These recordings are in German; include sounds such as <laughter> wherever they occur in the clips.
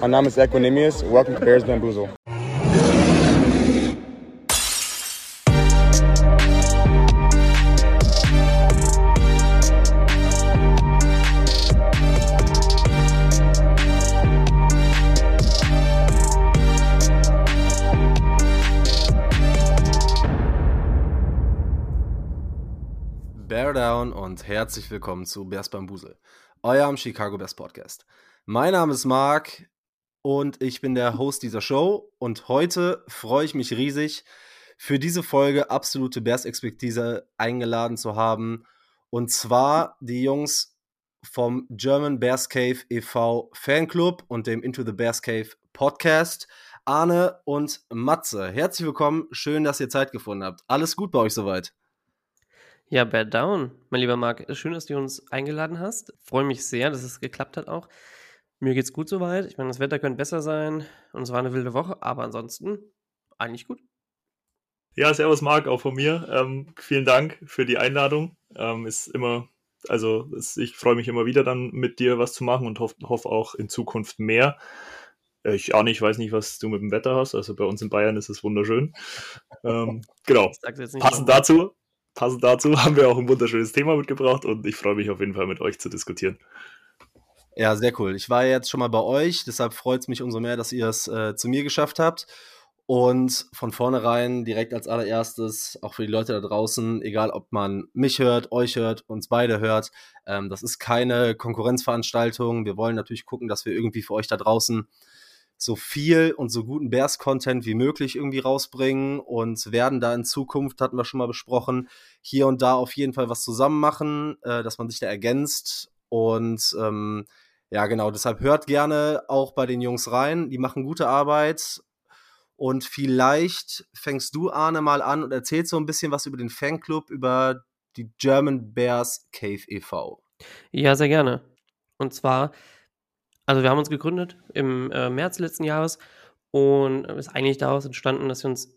Mein Name ist Equinemius. Welcome to Bears Bamboozle. Bear Down und herzlich willkommen zu Bears Bambusel, eurem Chicago Bears Podcast. Mein Name ist Marc und ich bin der Host dieser Show und heute freue ich mich riesig, für diese Folge absolute Bears-Expertise eingeladen zu haben und zwar die Jungs vom German Bears Cave e.V. Fanclub und dem Into the Bears Cave Podcast. Arne und Matze, herzlich willkommen. Schön, dass ihr Zeit gefunden habt. Alles gut bei euch soweit? Ja, Bad Down, mein lieber Marc. Schön, dass du uns eingeladen hast. Freue mich sehr, dass es geklappt hat auch. Mir geht's gut soweit. Ich meine, das Wetter könnte besser sein und es war eine wilde Woche, aber ansonsten eigentlich gut. Ja, servus Marc, auch von mir. Ähm, vielen Dank für die Einladung. Ähm, ist immer, also ist, ich freue mich immer wieder dann mit dir was zu machen und hoffe hoff auch in Zukunft mehr. Äh, ich auch nicht, weiß nicht, was du mit dem Wetter hast. Also bei uns in Bayern ist es wunderschön. ähm, genau. Passend dazu, passend dazu haben wir auch ein wunderschönes Thema mitgebracht und ich freue mich auf jeden Fall mit euch zu diskutieren. Ja, sehr cool. Ich war jetzt schon mal bei euch, deshalb freut es mich umso mehr, dass ihr es äh, zu mir geschafft habt. Und von vornherein direkt als allererstes, auch für die Leute da draußen, egal ob man mich hört, euch hört, uns beide hört, ähm, das ist keine Konkurrenzveranstaltung. Wir wollen natürlich gucken, dass wir irgendwie für euch da draußen so viel und so guten Bears-Content wie möglich irgendwie rausbringen und werden da in Zukunft, hatten wir schon mal besprochen, hier und da auf jeden Fall was zusammen machen, äh, dass man sich da ergänzt und ähm, ja, genau, deshalb hört gerne auch bei den Jungs rein, die machen gute Arbeit und vielleicht fängst du, Arne, mal an und erzählst so ein bisschen was über den Fanclub, über die German Bears Cave e.V. Ja, sehr gerne. Und zwar also wir haben uns gegründet im äh, März letzten Jahres und ist eigentlich daraus entstanden, dass wir uns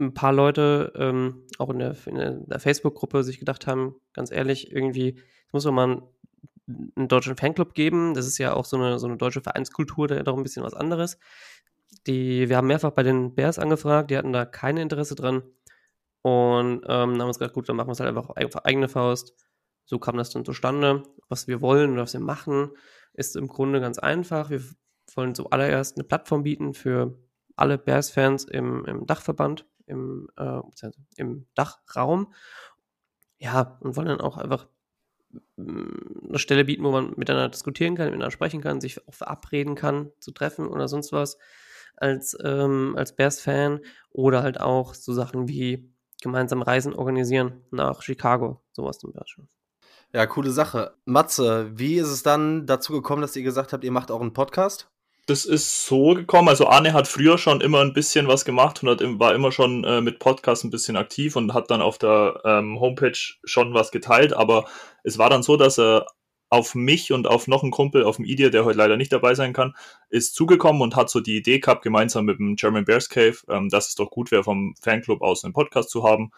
ein paar Leute ähm, auch in der, der Facebook-Gruppe sich gedacht haben, ganz ehrlich, irgendwie, es muss doch mal einen, deutschen Fanclub geben. Das ist ja auch so eine, so eine deutsche Vereinskultur, da doch ein bisschen was anderes. Die, wir haben mehrfach bei den Bears angefragt, die hatten da kein Interesse dran. Und ähm, haben uns gedacht, gut, dann machen wir es halt einfach auf eigene Faust. So kam das dann zustande. Was wir wollen und was wir machen, ist im Grunde ganz einfach. Wir wollen zuallererst eine Plattform bieten für alle Bears-Fans im, im Dachverband, im, äh, im Dachraum. Ja, und wollen dann auch einfach eine Stelle bieten, wo man miteinander diskutieren kann, miteinander sprechen kann, sich auch verabreden kann, zu treffen oder sonst was als, ähm, als Bears-Fan oder halt auch so Sachen wie gemeinsam Reisen organisieren nach Chicago, sowas zum Beispiel. Ja, coole Sache. Matze, wie ist es dann dazu gekommen, dass ihr gesagt habt, ihr macht auch einen Podcast? Das ist so gekommen. Also Arne hat früher schon immer ein bisschen was gemacht und hat, war immer schon äh, mit Podcast ein bisschen aktiv und hat dann auf der ähm, Homepage schon was geteilt. Aber es war dann so, dass er auf mich und auf noch einen Kumpel, auf dem Idiot, der heute leider nicht dabei sein kann, ist zugekommen und hat so die Idee gehabt, gemeinsam mit dem German Bears Cave, ähm, dass es doch gut wäre, vom Fanclub aus einen Podcast zu haben.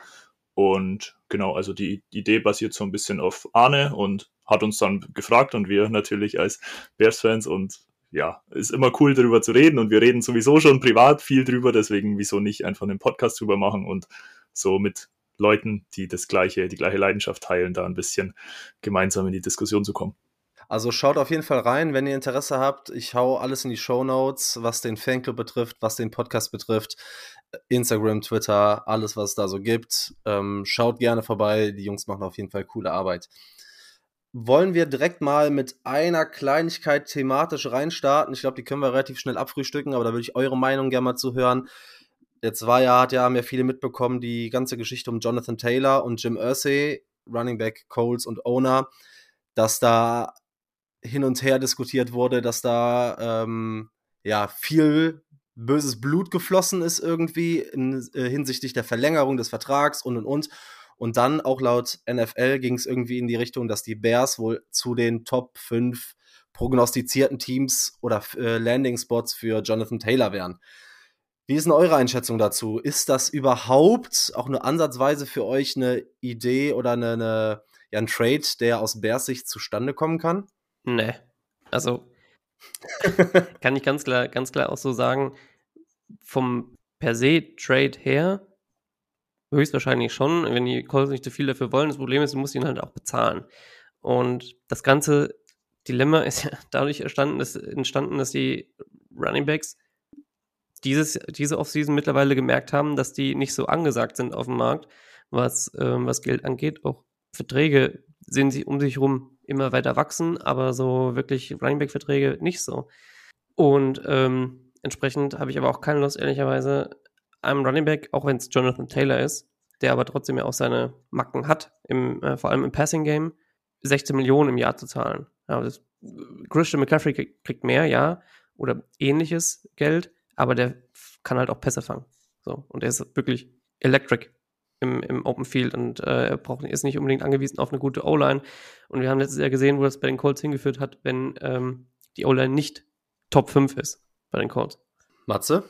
Und genau, also die Idee basiert so ein bisschen auf Arne und hat uns dann gefragt und wir natürlich als Bears-Fans und ja, ist immer cool darüber zu reden und wir reden sowieso schon privat viel drüber, deswegen wieso nicht einfach einen Podcast drüber machen und so mit Leuten, die das gleiche, die gleiche Leidenschaft teilen, da ein bisschen gemeinsam in die Diskussion zu kommen. Also schaut auf jeden Fall rein, wenn ihr Interesse habt. Ich hau alles in die Show Notes, was den Fanclub betrifft, was den Podcast betrifft. Instagram, Twitter, alles, was es da so gibt. Ähm, schaut gerne vorbei. Die Jungs machen auf jeden Fall coole Arbeit. Wollen wir direkt mal mit einer Kleinigkeit thematisch reinstarten? Ich glaube, die können wir relativ schnell abfrühstücken, aber da würde ich eure Meinung gerne mal zuhören. Jetzt war ja, hat ja, haben ja viele mitbekommen, die ganze Geschichte um Jonathan Taylor und Jim Irsay, Running Back, Coles und Owner, dass da hin und her diskutiert wurde, dass da ähm, ja viel böses Blut geflossen ist irgendwie in, äh, hinsichtlich der Verlängerung des Vertrags und und und. Und dann auch laut NFL ging es irgendwie in die Richtung, dass die Bears wohl zu den Top 5 prognostizierten Teams oder äh, Landing-Spots für Jonathan Taylor wären. Wie ist denn eure Einschätzung dazu? Ist das überhaupt auch nur ansatzweise für euch eine Idee oder eine, eine ja, ein Trade, der aus Bears Sicht zustande kommen kann? Nee. Also, <laughs> kann ich ganz klar, ganz klar auch so sagen, vom per se Trade her, höchstwahrscheinlich schon, wenn die Colts nicht zu viel dafür wollen. Das Problem ist, du musst ihn halt auch bezahlen. Und das ganze Dilemma ist ja <laughs> dadurch entstanden, dass, entstanden, dass die Running Backs dieses, diese Offseason mittlerweile gemerkt haben, dass die nicht so angesagt sind auf dem Markt, was, ähm, was Geld angeht. Auch Verträge sehen sie um sich herum immer weiter wachsen, aber so wirklich Running Back-Verträge nicht so. Und ähm, entsprechend habe ich aber auch keine Lust, ehrlicherweise, einem Running Back, auch wenn es Jonathan Taylor ist, der aber trotzdem ja auch seine Macken hat, im, äh, vor allem im Passing Game, 16 Millionen im Jahr zu zahlen. Ja, das, Christian McCaffrey kriegt mehr, ja, oder ähnliches Geld, aber der kann halt auch Pässe fangen. So, und er ist wirklich electric im, im Open Field und äh, er braucht, ist nicht unbedingt angewiesen auf eine gute O-Line. Und wir haben letztes Jahr gesehen, wo das bei den Colts hingeführt hat, wenn ähm, die O-Line nicht Top 5 ist bei den Colts. Matze?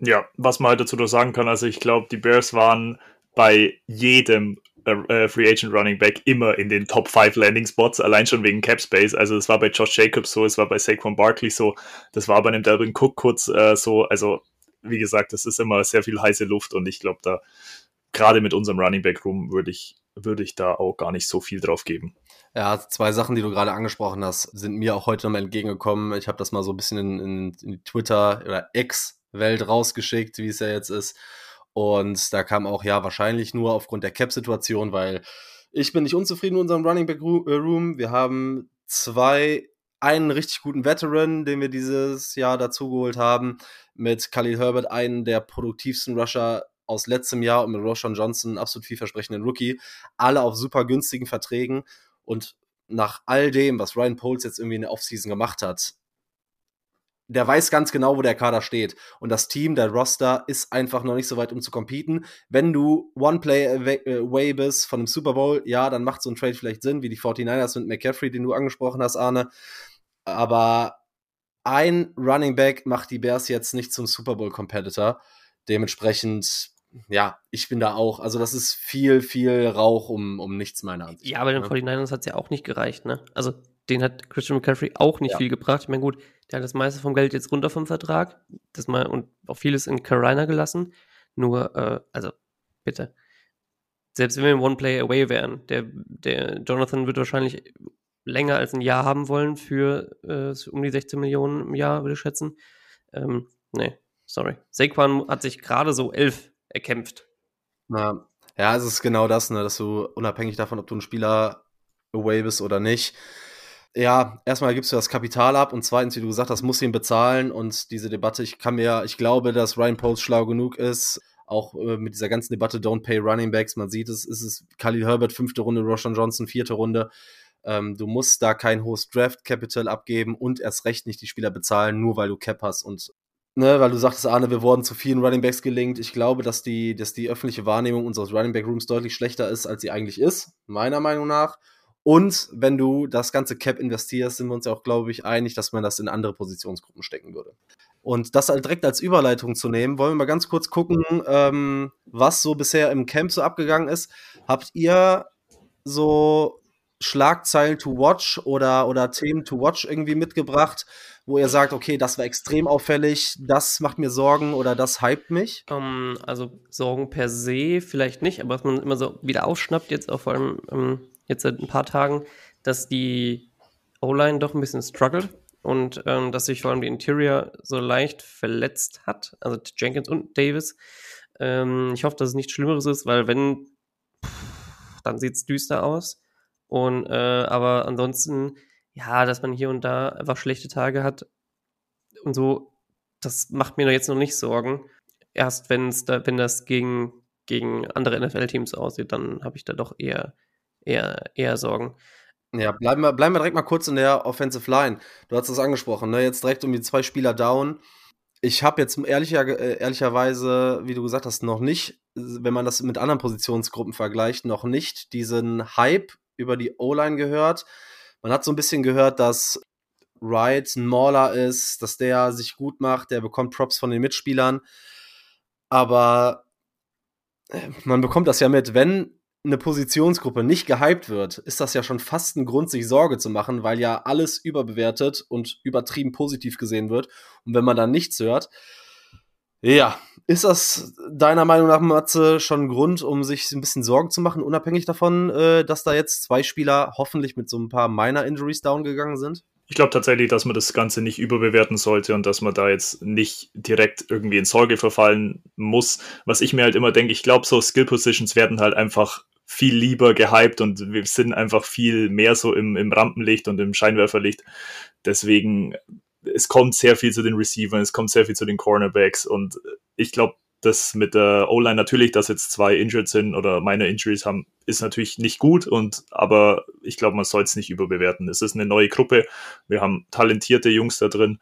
Ja, was man halt dazu noch sagen kann, also ich glaube, die Bears waren bei jedem äh, äh Free Agent Running Back immer in den Top 5 Landing Spots, allein schon wegen Cap Space. Also es war bei Josh Jacobs so, es war bei Saquon Barkley so, das war bei einem Delvin Cook kurz äh, so. Also wie gesagt, das ist immer sehr viel heiße Luft und ich glaube, da gerade mit unserem Running Back Room würde ich, würde ich da auch gar nicht so viel drauf geben. Ja, zwei Sachen, die du gerade angesprochen hast, sind mir auch heute nochmal entgegengekommen. Ich habe das mal so ein bisschen in, in, in Twitter- oder Ex-Welt rausgeschickt, wie es ja jetzt ist. Und da kam auch, ja, wahrscheinlich nur aufgrund der Cap-Situation, weil ich bin nicht unzufrieden mit unserem Running Back äh, Room. Wir haben zwei, einen richtig guten Veteran, den wir dieses Jahr dazugeholt haben, mit Khalil Herbert, einen der produktivsten Rusher aus letztem Jahr und mit Roshan Johnson, absolut vielversprechenden Rookie, alle auf super günstigen Verträgen und nach all dem, was Ryan Poles jetzt irgendwie in der Offseason gemacht hat, der weiß ganz genau, wo der Kader steht. Und das Team, der Roster, ist einfach noch nicht so weit, um zu competen. Wenn du One-Play-Away bist von einem Super Bowl, ja, dann macht so ein Trade vielleicht Sinn, wie die 49ers mit McCaffrey, den du angesprochen hast, Arne. Aber ein Running Back macht die Bears jetzt nicht zum Super Bowl-Competitor. Dementsprechend ja, ich bin da auch. Also, das ist viel, viel Rauch um, um nichts meiner Ansicht. Ja, aber den ne? 49ers hat es ja auch nicht gereicht, ne? Also, den hat Christian McCaffrey auch nicht ja. viel gebracht. Ich meine, gut, der hat das meiste vom Geld jetzt runter vom Vertrag. Das mal, und auch vieles in Carolina gelassen. Nur, äh, also, bitte. Selbst wenn wir im One-Play-Away wären, der, der Jonathan wird wahrscheinlich länger als ein Jahr haben wollen für äh, um die 16 Millionen im Jahr, würde ich schätzen. Ähm, nee, sorry. Saquon hat sich gerade so elf erkämpft. Ja. ja, es ist genau das, ne, dass du unabhängig davon, ob du ein Spieler away bist oder nicht, ja, erstmal gibst du das Kapital ab und zweitens, wie du gesagt hast, musst du ihn bezahlen und diese Debatte, ich kann mir, ich glaube, dass Ryan Post schlau genug ist, auch äh, mit dieser ganzen Debatte Don't Pay Running Backs, man sieht es, ist es Khalil Herbert, fünfte Runde, Roshan Johnson, vierte Runde. Ähm, du musst da kein hohes Draft Capital abgeben und erst recht nicht die Spieler bezahlen, nur weil du Cap hast und ne, weil du sagtest, Arne, wir wurden zu vielen Running Backs gelingt. Ich glaube, dass die, dass die öffentliche Wahrnehmung unseres Running Back Rooms deutlich schlechter ist, als sie eigentlich ist, meiner Meinung nach. Und wenn du das ganze Cap investierst, sind wir uns ja auch, glaube ich, einig, dass man das in andere Positionsgruppen stecken würde. Und das halt direkt als Überleitung zu nehmen, wollen wir mal ganz kurz gucken, ähm, was so bisher im Camp so abgegangen ist. Habt ihr so Schlagzeilen to watch oder, oder Themen to watch irgendwie mitgebracht, wo ihr sagt, okay, das war extrem auffällig, das macht mir Sorgen oder das hypt mich? Um, ähm, also Sorgen per se vielleicht nicht, aber was man immer so wieder aufschnappt, jetzt auch vor allem um, ähm, jetzt seit ein paar Tagen, dass die O-Line doch ein bisschen struggelt und ähm, dass sich vor allem die Interior so leicht verletzt hat, also Jenkins und Davis. Ähm, ich hoffe, dass es nichts Schlimmeres ist, weil wenn, pff, dann sieht es düster aus. Und äh, aber ansonsten, ja, dass man hier und da einfach schlechte Tage hat und so, das macht mir jetzt noch nicht Sorgen. Erst wenn's da, wenn das gegen, gegen andere NFL-Teams aussieht, dann habe ich da doch eher, eher, eher Sorgen. Ja, bleiben wir, bleiben wir direkt mal kurz in der Offensive Line. Du hast es angesprochen, ne? Jetzt direkt um die zwei Spieler down. Ich habe jetzt ehrlicher, äh, ehrlicherweise, wie du gesagt hast, noch nicht, wenn man das mit anderen Positionsgruppen vergleicht, noch nicht diesen Hype über die O-Line gehört. Man hat so ein bisschen gehört, dass Wright ein Mauler ist, dass der sich gut macht, der bekommt Props von den Mitspielern. Aber äh, man bekommt das ja mit, wenn eine Positionsgruppe nicht gehypt wird, ist das ja schon fast ein Grund, sich Sorge zu machen, weil ja alles überbewertet und übertrieben positiv gesehen wird. Und wenn man dann nichts hört, ja, ist das deiner Meinung nach, Matze, schon ein Grund, um sich ein bisschen Sorgen zu machen, unabhängig davon, äh, dass da jetzt zwei Spieler hoffentlich mit so ein paar Minor-Injuries down gegangen sind? Ich glaube tatsächlich, dass man das Ganze nicht überbewerten sollte und dass man da jetzt nicht direkt irgendwie in Sorge verfallen muss. Was ich mir halt immer denke, ich glaube, so Skill Positions werden halt einfach viel lieber gehypt und wir sind einfach viel mehr so im, im Rampenlicht und im Scheinwerferlicht. Deswegen, es kommt sehr viel zu den Receivern, es kommt sehr viel zu den Cornerbacks und ich glaube, das mit der O-Line natürlich, dass jetzt zwei injured sind oder meine Injuries haben, ist natürlich nicht gut und aber ich glaube, man soll es nicht überbewerten. Es ist eine neue Gruppe. Wir haben talentierte Jungs da drin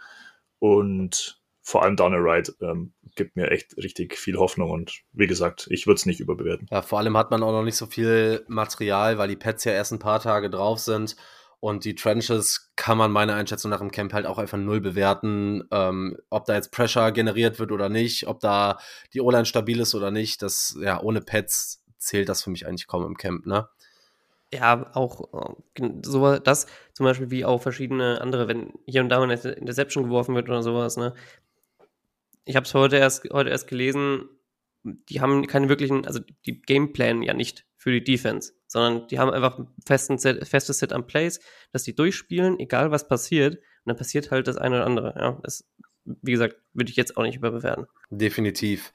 und vor allem Daniel Wright ähm, gibt mir echt richtig viel Hoffnung und wie gesagt, ich würde es nicht überbewerten. Ja, vor allem hat man auch noch nicht so viel Material, weil die Pets ja erst ein paar Tage drauf sind und die Trenches kann man meiner Einschätzung nach im Camp halt auch einfach null bewerten, ähm, ob da jetzt Pressure generiert wird oder nicht, ob da die O-Line stabil ist oder nicht. Das, ja, ohne Pets zählt das für mich eigentlich kaum im Camp, ne? Ja, auch äh, so das zum Beispiel wie auch verschiedene andere, wenn hier und da mal eine Interception geworfen wird oder sowas, ne? ich habe es heute erst, heute erst gelesen, die haben keine wirklichen, also die Gameplan ja nicht für die Defense, sondern die haben einfach ein festen Set, festes Set an Plays, dass die durchspielen, egal was passiert, und dann passiert halt das eine oder andere. Ja, das, wie gesagt, würde ich jetzt auch nicht überbewerten. Definitiv.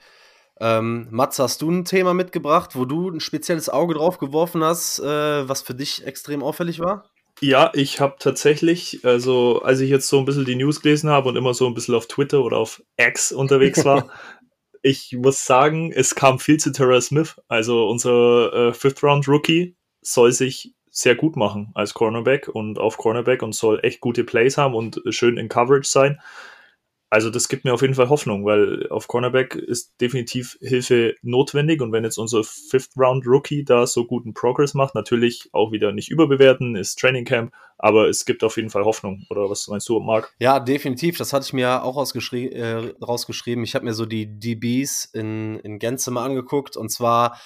Ähm, Mats, hast du ein Thema mitgebracht, wo du ein spezielles Auge drauf geworfen hast, äh, was für dich extrem auffällig war? Ja, ich habe tatsächlich, also als ich jetzt so ein bisschen die News gelesen habe und immer so ein bisschen auf Twitter oder auf X unterwegs war, <laughs> ich muss sagen, es kam viel zu Terrell Smith. Also unser äh, Fifth-Round-Rookie soll sich sehr gut machen als Cornerback und auf Cornerback und soll echt gute Plays haben und schön in Coverage sein. Also das gibt mir auf jeden Fall Hoffnung, weil auf Cornerback ist definitiv Hilfe notwendig und wenn jetzt unser Fifth Round Rookie da so guten Progress macht, natürlich auch wieder nicht überbewerten, ist Training Camp, aber es gibt auf jeden Fall Hoffnung. Oder was meinst du, Marc? Ja, definitiv. Das hatte ich mir auch äh, rausgeschrieben. Ich habe mir so die DBs in, in Gänze mal angeguckt und zwar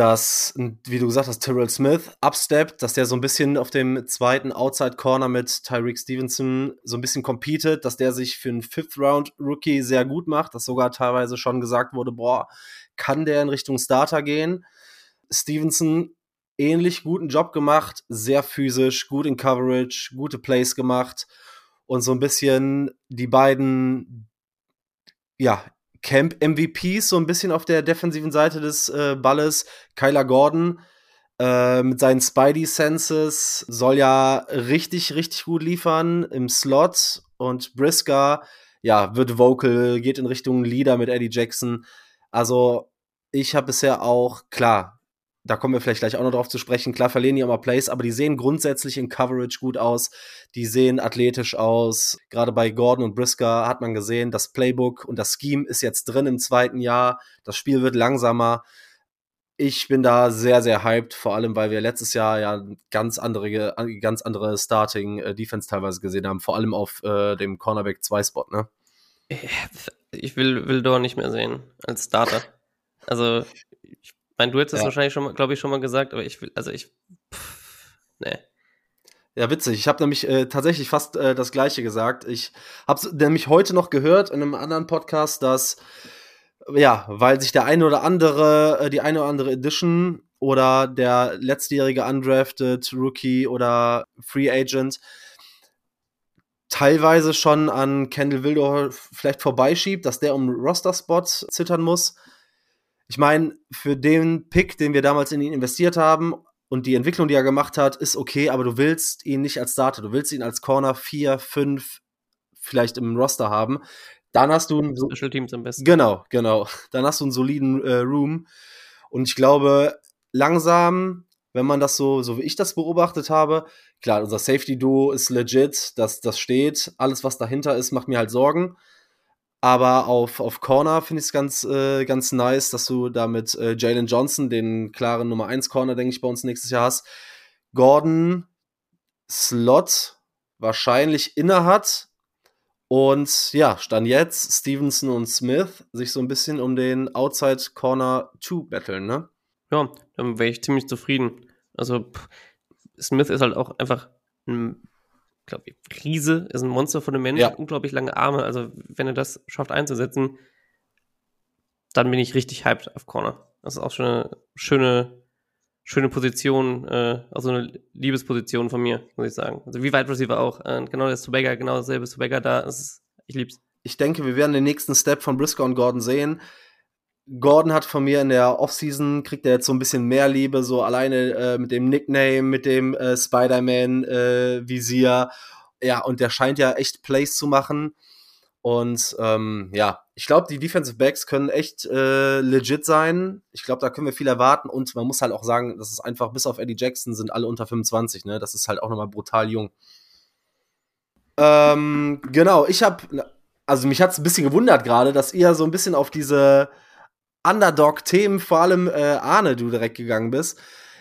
dass, wie du gesagt hast, Terrell Smith upsteppt, dass der so ein bisschen auf dem zweiten Outside Corner mit Tyreek Stevenson so ein bisschen competet, dass der sich für einen Fifth Round Rookie sehr gut macht, dass sogar teilweise schon gesagt wurde, boah, kann der in Richtung Starter gehen? Stevenson ähnlich guten Job gemacht, sehr physisch, gut in Coverage, gute Plays gemacht und so ein bisschen die beiden ja, Camp-MVPs so ein bisschen auf der defensiven Seite des äh, Balles. Kyler Gordon äh, mit seinen Spidey-Senses soll ja richtig, richtig gut liefern im Slot. Und Brisker, ja, wird vocal, geht in Richtung Leader mit Eddie Jackson. Also, ich habe bisher auch, klar, da kommen wir vielleicht gleich auch noch drauf zu sprechen. Klar verlieren die auch mal Plays, aber die sehen grundsätzlich in Coverage gut aus. Die sehen athletisch aus. Gerade bei Gordon und Brisker hat man gesehen, das Playbook und das Scheme ist jetzt drin im zweiten Jahr. Das Spiel wird langsamer. Ich bin da sehr, sehr hyped, vor allem, weil wir letztes Jahr ja ganz andere, ganz andere Starting-Defense äh, teilweise gesehen haben, vor allem auf äh, dem Cornerback 2-Spot, ne? Ich will, will Dor nicht mehr sehen als Starter. Also, meine, du hättest es ja. wahrscheinlich schon, glaube ich, schon mal gesagt, aber ich will, also ich, pff, nee. Ja, witzig. Ich habe nämlich äh, tatsächlich fast äh, das Gleiche gesagt. Ich habe nämlich heute noch gehört in einem anderen Podcast, dass ja, weil sich der eine oder andere, äh, die eine oder andere Edition oder der letztjährige undrafted Rookie oder Free Agent teilweise schon an Kendall Wildor vielleicht vorbeischiebt, dass der um Roster-Spot zittern muss ich meine, für den Pick, den wir damals in ihn investiert haben und die Entwicklung, die er gemacht hat, ist okay, aber du willst ihn nicht als Starter, du willst ihn als Corner 4, 5 vielleicht im Roster haben. Dann hast du einen so Special Teams am besten. Genau, genau. Dann hast du einen soliden äh, Room und ich glaube, langsam, wenn man das so, so wie ich das beobachtet habe, klar, unser Safety Duo ist legit, das, das steht. Alles, was dahinter ist, macht mir halt Sorgen. Aber auf, auf Corner finde ich es ganz, äh, ganz nice, dass du da mit äh, Jalen Johnson, den klaren Nummer 1 Corner, denke ich, bei uns nächstes Jahr hast. Gordon Slot wahrscheinlich inne hat. Und ja, stand jetzt Stevenson und Smith sich so ein bisschen um den Outside Corner 2 battlen, ne? ja, dann wäre ich ziemlich zufrieden. Also pff, Smith ist halt auch einfach ein, glaube Riese, ist ein Monster von einem Menschen, Ja. unglaublich lange Arme. Also wenn er das schafft einzusetzen, dann bin ich richtig hyped auf Corner. Das ist auch schon eine schöne, schöne Position, äh, also eine Liebesposition von mir, muss ich sagen. Also wie Wide Receiver auch. Äh, genau das Tobaga, genau dasselbe ist Tobaga da. Ist, ich lieb's. ich denke, wir werden den nächsten Step von Briscoe und Gordon sehen. Gordon hat von mir in der Offseason, kriegt er jetzt so ein bisschen mehr Liebe, so alleine äh, mit dem Nickname, mit dem äh, Spider-Man-Visier. ja, und der scheint ja echt Plays zu machen. Und ähm, ja, ich glaube, die Defensive Backs können echt äh, legit sein. Ich glaube, da können wir viel erwarten. Und man muss halt auch sagen, das ist einfach, bis auf Eddie Jackson sind alle unter 25, ne? Das ist halt auch nochmal brutal jung. Ähm, genau, ich habe, also mich hat es ein bisschen gewundert gerade, dass ihr so ein bisschen auf diese Underdog-Themen, vor allem äh, Arne, du direkt gegangen bist.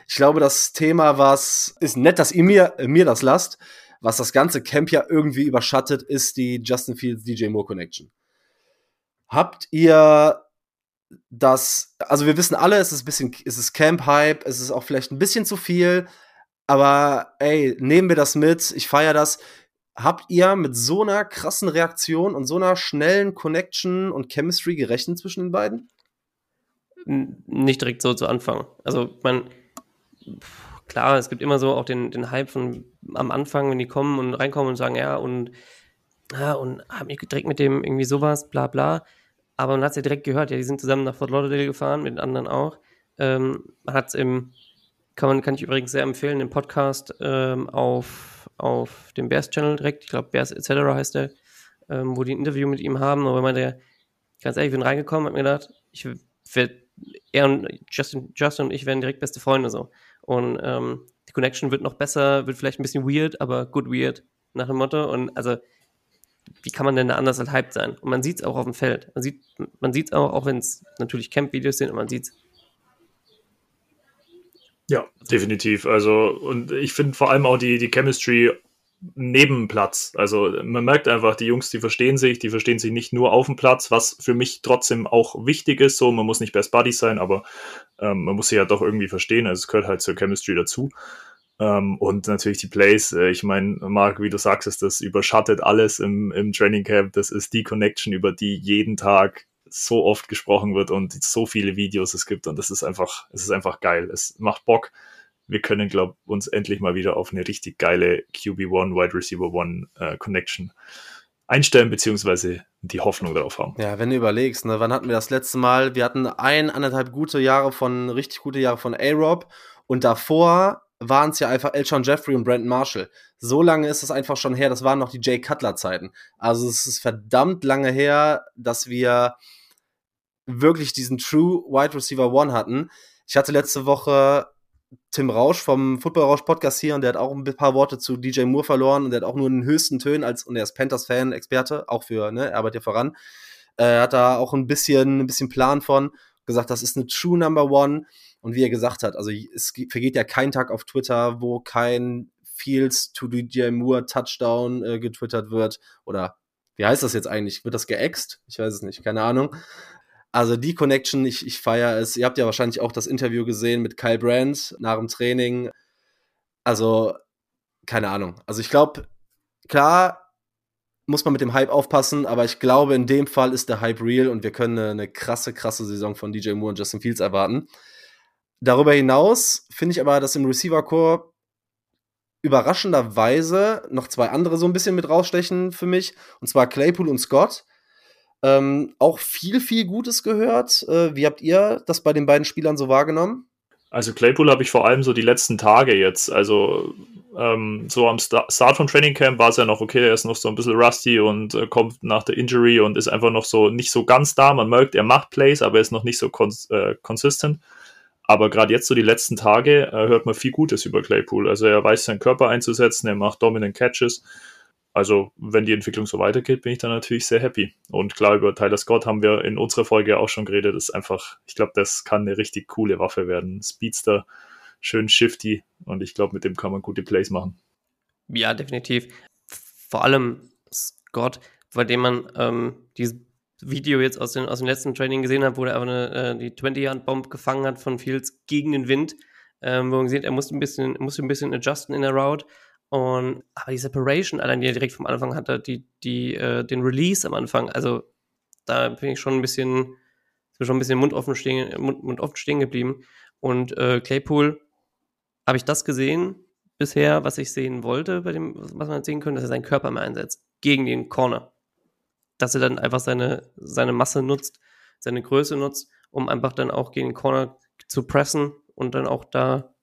Ich glaube, das Thema, was ist nett, dass ihr mir, äh, mir das lasst, was das ganze Camp ja irgendwie überschattet, ist die Justin Fields DJ Moore Connection. Habt ihr das, also wir wissen alle, es ist ein bisschen, es ist Camp-Hype, es ist auch vielleicht ein bisschen zu viel, aber ey, nehmen wir das mit, ich feiere das. Habt ihr mit so einer krassen Reaktion und so einer schnellen Connection und Chemistry gerechnet zwischen den beiden? Nicht direkt so zu anfangen. Also man, klar, es gibt immer so auch den, den Hype von am Anfang, wenn die kommen und reinkommen und sagen, ja, und ja, und haben direkt mit dem irgendwie sowas, bla bla. Aber man hat es ja direkt gehört, ja, die sind zusammen nach Fort Lauderdale gefahren, mit anderen auch. Ähm, man hat es im, kann man, kann ich übrigens sehr empfehlen, im Podcast ähm, auf, auf dem Bears Channel direkt, ich glaube Bears etc. heißt der, ähm, wo die ein Interview mit ihm haben, aber meinte, ganz ehrlich, ich bin reingekommen, hab mir gedacht, ich werde, er und Justin, Justin und ich werden direkt beste Freunde so. Und ähm, die Connection wird noch besser, wird vielleicht ein bisschen weird, aber good weird, nach dem Motto. Und also, wie kann man denn da anders als hyped sein? Und man sieht es auch auf dem Feld. Man sieht man sieht's auch, auch wenn es natürlich Camp-Videos sind und man sieht es. Ja, definitiv. Also, und ich finde vor allem auch die, die Chemistry neben dem Platz. Also, man merkt einfach, die Jungs, die verstehen sich, die verstehen sich nicht nur auf dem Platz, was für mich trotzdem auch wichtig ist. So, man muss nicht Best Buddies sein, aber ähm, man muss sich ja doch irgendwie verstehen. Also, es gehört halt zur Chemistry dazu. Ähm, und natürlich die Plays. Äh, ich meine, Marc, wie du sagst, ist das überschattet alles im, im Training Camp. Das ist die Connection, über die jeden Tag so oft gesprochen wird und so viele Videos es gibt und das ist einfach, es ist einfach geil. Es macht Bock. Wir können, glaube uns endlich mal wieder auf eine richtig geile QB1, Wide Receiver One äh, Connection einstellen, beziehungsweise die Hoffnung darauf haben. Ja, wenn du überlegst, ne, wann hatten wir das letzte Mal? Wir hatten ein, anderthalb gute Jahre von, richtig gute Jahre von A-Rob und davor waren es ja einfach Elshon Jeffrey und Brandon Marshall. So lange ist es einfach schon her, das waren noch die Jay Cutler-Zeiten. Also es ist verdammt lange her, dass wir wirklich diesen True Wide Receiver One hatten. Ich hatte letzte Woche Tim Rausch vom Football Rausch Podcast hier und der hat auch ein paar Worte zu DJ Moore verloren und der hat auch nur in den höchsten Tönen als und er ist Panthers Fan Experte auch für ne er arbeitet ja voran. Äh, hat da auch ein bisschen ein bisschen Plan von gesagt das ist eine True Number One. Und wie er gesagt hat also es vergeht ja kein Tag auf Twitter wo kein Fields to DJ Moore Touchdown äh, getwittert wird. Oder wie heißt das jetzt eigentlich? Wird das geäxt? Ich weiß es nicht keine Ahnung also die Connection, ich, ich feiere es. Ihr habt ja wahrscheinlich auch das Interview gesehen mit Kyle Brandt nach dem Training. Also, keine Ahnung. Also ich glaube, klar muss man mit dem Hype aufpassen, aber ich glaube, in dem Fall ist der Hype real und wir können eine, eine krasse, krasse Saison von DJ Moore und Justin Fields erwarten. Darüber hinaus finde ich aber, dass im Receiver-Core überraschenderweise noch zwei andere so ein bisschen mit rausstechen für mich, und zwar Claypool und Scott. Ähm, auch viel, viel Gutes gehört. Äh, wie habt ihr das bei den beiden Spielern so wahrgenommen? Also Claypool habe ich vor allem so die letzten Tage jetzt, also ähm, so am Start von Training Camp war es ja noch okay, er ist noch so ein bisschen rusty und äh, kommt nach der Injury und ist einfach noch so nicht so ganz da. Man merkt, er macht Plays, aber er ist noch nicht so cons äh, consistent. Aber gerade jetzt so die letzten Tage äh, hört man viel Gutes über Claypool. Also er weiß seinen Körper einzusetzen, er macht dominant Catches. Also, wenn die Entwicklung so weitergeht, bin ich dann natürlich sehr happy. Und klar, über Tyler Scott haben wir in unserer Folge auch schon geredet. Das ist einfach, ich glaube, das kann eine richtig coole Waffe werden. Speedster, schön shifty und ich glaube, mit dem kann man gute Plays machen. Ja, definitiv. Vor allem Scott, bei dem man ähm, dieses Video jetzt aus, den, aus dem letzten Training gesehen habe, wo er aber eine, äh, die 20-Yard-Bomb gefangen hat von Fields gegen den Wind, ähm, wo man hat, er musste ein bisschen, musste ein bisschen adjusten in der Route. Und aber die Separation, allein die er direkt vom Anfang hatte, die, die, äh, den Release am Anfang, also da bin ich schon ein bisschen, ist schon ein bisschen Mund offen stehen, Mund, Mund offen stehen geblieben. Und äh, Claypool, habe ich das gesehen bisher, was ich sehen wollte, bei dem, was man sehen könnte, dass er seinen Körper mehr einsetzt gegen den Corner. Dass er dann einfach seine, seine Masse nutzt, seine Größe nutzt, um einfach dann auch gegen den Corner zu pressen und dann auch da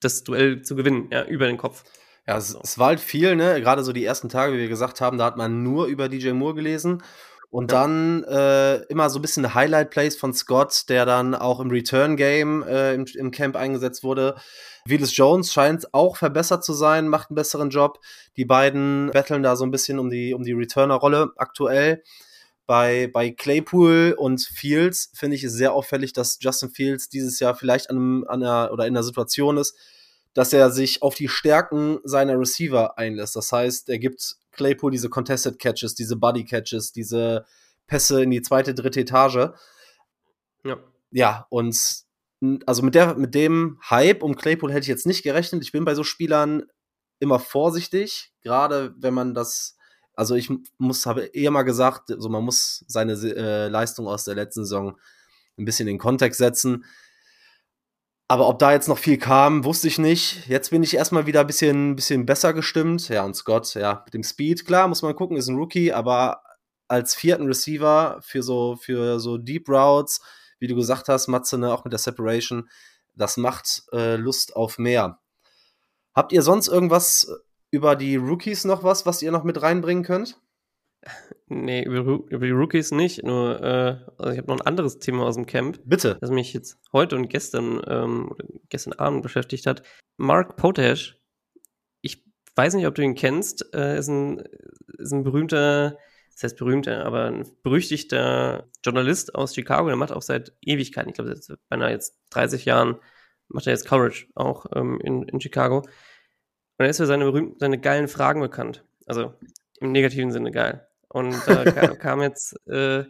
das Duell zu gewinnen, ja, über den Kopf. Ja, es, es war halt viel, ne? Gerade so die ersten Tage, wie wir gesagt haben, da hat man nur über DJ Moore gelesen. Und ja. dann äh, immer so ein bisschen Highlight-Plays von Scott, der dann auch im Return-Game äh, im, im, Camp eingesetzt wurde. Willis Jones scheint auch verbessert zu sein, macht einen besseren Job. Die beiden betteln da so ein bisschen um die, um die Returner-Rolle aktuell. Bei, bei Claypool und Fields finde ich es sehr auffällig, dass Justin Fields dieses Jahr vielleicht an, einem, an einer oder in einer Situation ist, dass er sich auf die Stärken seiner Receiver einlässt. Das heißt, er gibt Claypool diese Contested Catches, diese Buddy Catches, diese Pässe in die zweite, dritte Etage. Ja. Ja, und also mit, der, mit dem Hype um Claypool hätte ich jetzt nicht gerechnet. Ich bin bei so Spielern immer vorsichtig, gerade wenn man das, also ich muss, habe eher mal gesagt, so man muss seine äh, Leistung aus der letzten Saison ein bisschen in Kontext setzen. Aber ob da jetzt noch viel kam, wusste ich nicht. Jetzt bin ich erstmal wieder ein bisschen, bisschen besser gestimmt. Ja, und Scott, ja, mit dem Speed, klar, muss man gucken, ist ein Rookie, aber als vierten Receiver für so, für so Deep Routes, wie du gesagt hast, Matze, ne, auch mit der Separation, das macht äh, Lust auf mehr. Habt ihr sonst irgendwas über die Rookies noch was, was ihr noch mit reinbringen könnt? Nee, über, über, die Rookies nicht. Nur, äh, also ich habe noch ein anderes Thema aus dem Camp. Bitte. Das mich jetzt heute und gestern, ähm, gestern Abend beschäftigt hat. Mark Potash, ich weiß nicht, ob du ihn kennst, äh, ist, ein, ist ein berühmter, das heißt berühmter, aber ein berüchtigter Journalist aus Chicago. Der macht auch seit Ewigkeiten, ich glaube, seit beinahe jetzt 30 Jahren, macht er jetzt Coverage auch ähm, in, in Chicago. Und er ist für seine, berühmten, seine geilen Fragen bekannt. Also im negativen Sinne geil. Und <laughs> äh, kam jetzt äh,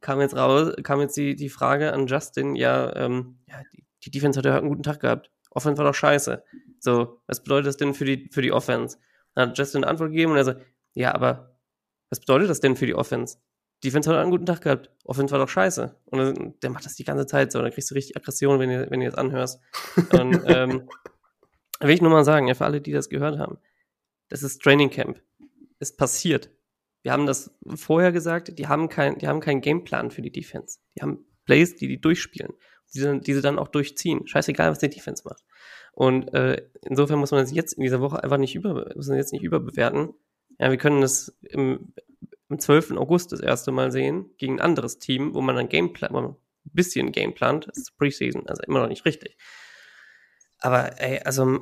kam jetzt raus, kam jetzt die, die Frage an Justin, ja, ähm, ja die, die Defense hat ja einen guten Tag gehabt. Offense war doch scheiße. So, was bedeutet das denn für die, für die Offense? Dann hat Justin eine Antwort gegeben und er so, ja, aber was bedeutet das denn für die Offense? Die Defense hat einen guten Tag gehabt. Offense war doch scheiße. Und dann, der macht das die ganze Zeit so. Dann kriegst du richtig Aggression, wenn ihr, wenn ihr das anhörst. Und <laughs> ähm, will ich nur mal sagen, ja, für alle, die das gehört haben, das ist Training Camp. Es passiert. Wir haben das vorher gesagt, die haben kein, die haben keinen Gameplan für die Defense. Die haben Plays, die die durchspielen, die, die sie dann auch durchziehen. Scheißegal, was die Defense macht. Und äh, insofern muss man das jetzt in dieser Woche einfach nicht über, müssen jetzt nicht überbewerten. Ja, wir können das im, im 12. August das erste Mal sehen gegen ein anderes Team, wo man dann Gameplan, ein bisschen Gameplant, das ist Preseason, also immer noch nicht richtig. Aber ey, also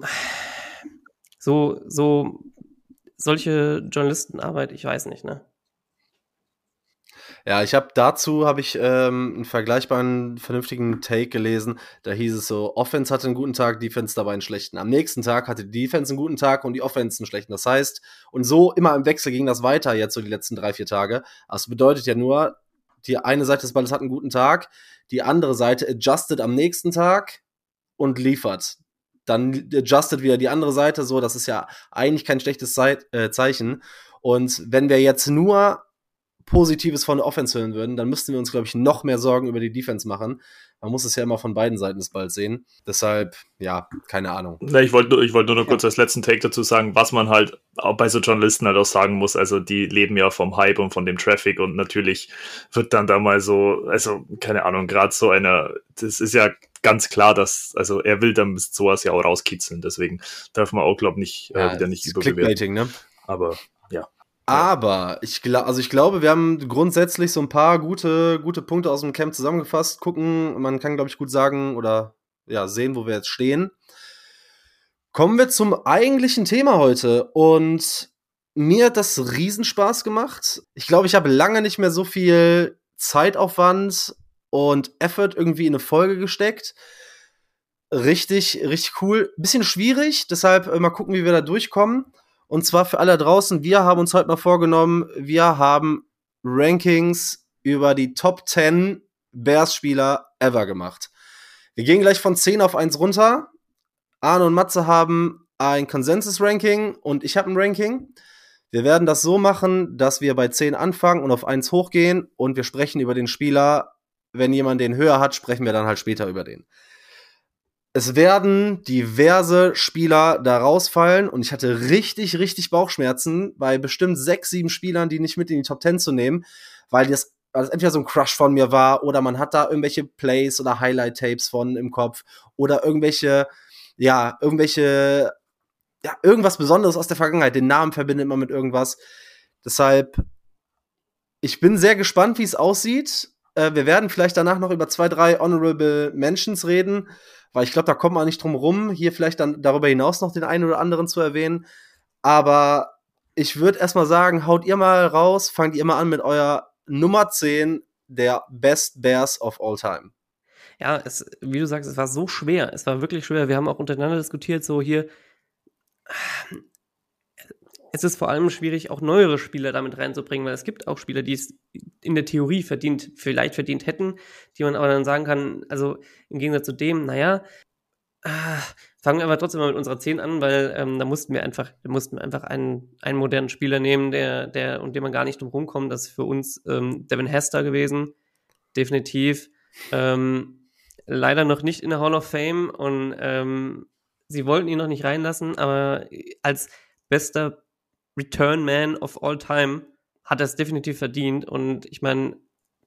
so, so solche Journalistenarbeit, ich weiß nicht, ne? Ja, ich habe dazu habe ich ähm, einen vergleichbaren vernünftigen Take gelesen. Da hieß es so: Offense hatte einen guten Tag, Defense dabei einen schlechten. Am nächsten Tag hatte die Defense einen guten Tag und die Offense einen schlechten. Das heißt, und so immer im Wechsel ging das weiter jetzt so die letzten drei vier Tage. Das bedeutet ja nur, die eine Seite des Balles hat einen guten Tag, die andere Seite adjusted am nächsten Tag und liefert dann adjustet wieder die andere Seite so. Das ist ja eigentlich kein schlechtes Ze äh, Zeichen. Und wenn wir jetzt nur Positives von der Offense hören würden, dann müssten wir uns, glaube ich, noch mehr Sorgen über die Defense machen. Man muss es ja immer von beiden Seiten des Balls sehen. Deshalb, ja, keine Ahnung. Na, ich wollte ich wollt nur noch ja. kurz als letzten Take dazu sagen, was man halt auch bei so Journalisten halt auch sagen muss. Also, die leben ja vom Hype und von dem Traffic und natürlich wird dann da mal so, also, keine Ahnung, gerade so einer, das ist ja ganz klar, dass, also er will dann sowas ja auch rauskitzeln, deswegen darf man auch, glaube ich, nicht, äh, ja, äh, wieder nicht überbewerten. Ne? Aber ja. Aber ich glaube, also ich glaube, wir haben grundsätzlich so ein paar gute, gute Punkte aus dem Camp zusammengefasst. Gucken, man kann, glaube ich, gut sagen oder ja, sehen, wo wir jetzt stehen. Kommen wir zum eigentlichen Thema heute. Und mir hat das Riesenspaß gemacht. Ich glaube, ich habe lange nicht mehr so viel Zeitaufwand und Effort irgendwie in eine Folge gesteckt. Richtig, richtig cool. Bisschen schwierig, deshalb äh, mal gucken, wie wir da durchkommen. Und zwar für alle draußen, wir haben uns heute mal vorgenommen, wir haben Rankings über die Top 10 Bears-Spieler ever gemacht. Wir gehen gleich von 10 auf 1 runter. Arne und Matze haben ein Konsensus-Ranking und ich habe ein Ranking. Wir werden das so machen, dass wir bei 10 anfangen und auf 1 hochgehen und wir sprechen über den Spieler. Wenn jemand den höher hat, sprechen wir dann halt später über den. Es werden diverse Spieler da rausfallen und ich hatte richtig, richtig Bauchschmerzen bei bestimmt sechs, sieben Spielern, die nicht mit in die Top 10 zu nehmen, weil das, weil das entweder so ein Crush von mir war oder man hat da irgendwelche Plays oder Highlight-Tapes von im Kopf oder irgendwelche, ja, irgendwelche ja, irgendwas Besonderes aus der Vergangenheit. Den Namen verbindet man mit irgendwas. Deshalb, ich bin sehr gespannt, wie es aussieht. Äh, wir werden vielleicht danach noch über zwei, drei Honorable Mentions reden, weil ich glaube, da kommt man nicht drum rum, hier vielleicht dann darüber hinaus noch den einen oder anderen zu erwähnen. Aber ich würde erstmal sagen, haut ihr mal raus, fangt ihr mal an mit eurer Nummer 10 der Best Bears of All Time. Ja, es, wie du sagst, es war so schwer. Es war wirklich schwer. Wir haben auch untereinander diskutiert, so hier, es ist vor allem schwierig, auch neuere Spieler damit reinzubringen, weil es gibt auch Spieler, die es in der Theorie verdient, vielleicht verdient hätten, die man aber dann sagen kann, also im Gegensatz zu dem, naja, ah, fangen wir aber trotzdem mal mit unserer 10 an, weil ähm, da mussten wir einfach, da mussten wir einfach einen, einen modernen Spieler nehmen, der, der, und dem man gar nicht drum rumkommt. Das ist für uns ähm, Devin Hester gewesen. Definitiv. Ähm, leider noch nicht in der Hall of Fame und ähm, sie wollten ihn noch nicht reinlassen, aber als bester Return Man of all time hat es definitiv verdient. Und ich meine,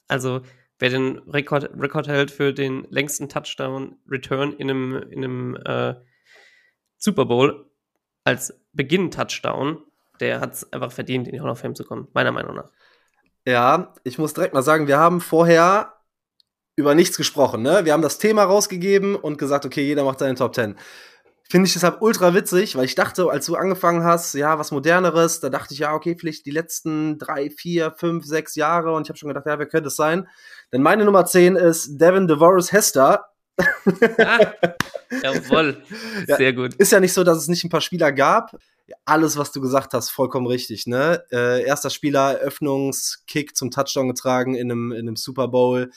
also wer den Rekord, Rekord hält für den längsten Touchdown-Return in einem, in einem äh, Super Bowl als Beginn-Touchdown, der hat es einfach verdient, in die Hall of Fame zu kommen, meiner Meinung nach. Ja, ich muss direkt mal sagen, wir haben vorher über nichts gesprochen. Ne? Wir haben das Thema rausgegeben und gesagt, okay, jeder macht seine Top 10. Finde ich deshalb ultra witzig, weil ich dachte, als du angefangen hast, ja, was moderneres, da dachte ich, ja, okay, vielleicht die letzten drei, vier, fünf, sechs Jahre und ich habe schon gedacht, ja, wer könnte es sein? Denn meine Nummer 10 ist Devin DeVoris Hester. Ah, <laughs> jawohl, sehr ja, gut. Ist ja nicht so, dass es nicht ein paar Spieler gab. Alles, was du gesagt hast, vollkommen richtig. Ne? Äh, erster Spieler, Eröffnungskick zum Touchdown getragen in einem, in einem Super Bowl.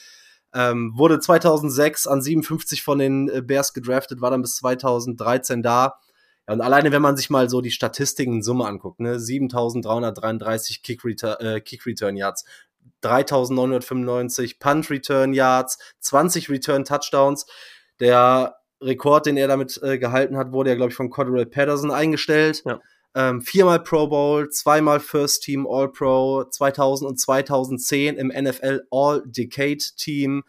Ähm, wurde 2006 an 57 von den äh, Bears gedraftet, war dann bis 2013 da. Ja, und alleine, wenn man sich mal so die Statistiken in Summe anguckt, ne, 7333 Kick, Return, äh, Kick Return Yards, 3995 Punt Return Yards, 20 Return Touchdowns. Der Rekord, den er damit äh, gehalten hat, wurde ja, glaube ich, von Cordell Patterson eingestellt. Ja ähm, viermal Pro Bowl, zweimal First Team All Pro, 2000 und 2010 im NFL All Decade Team.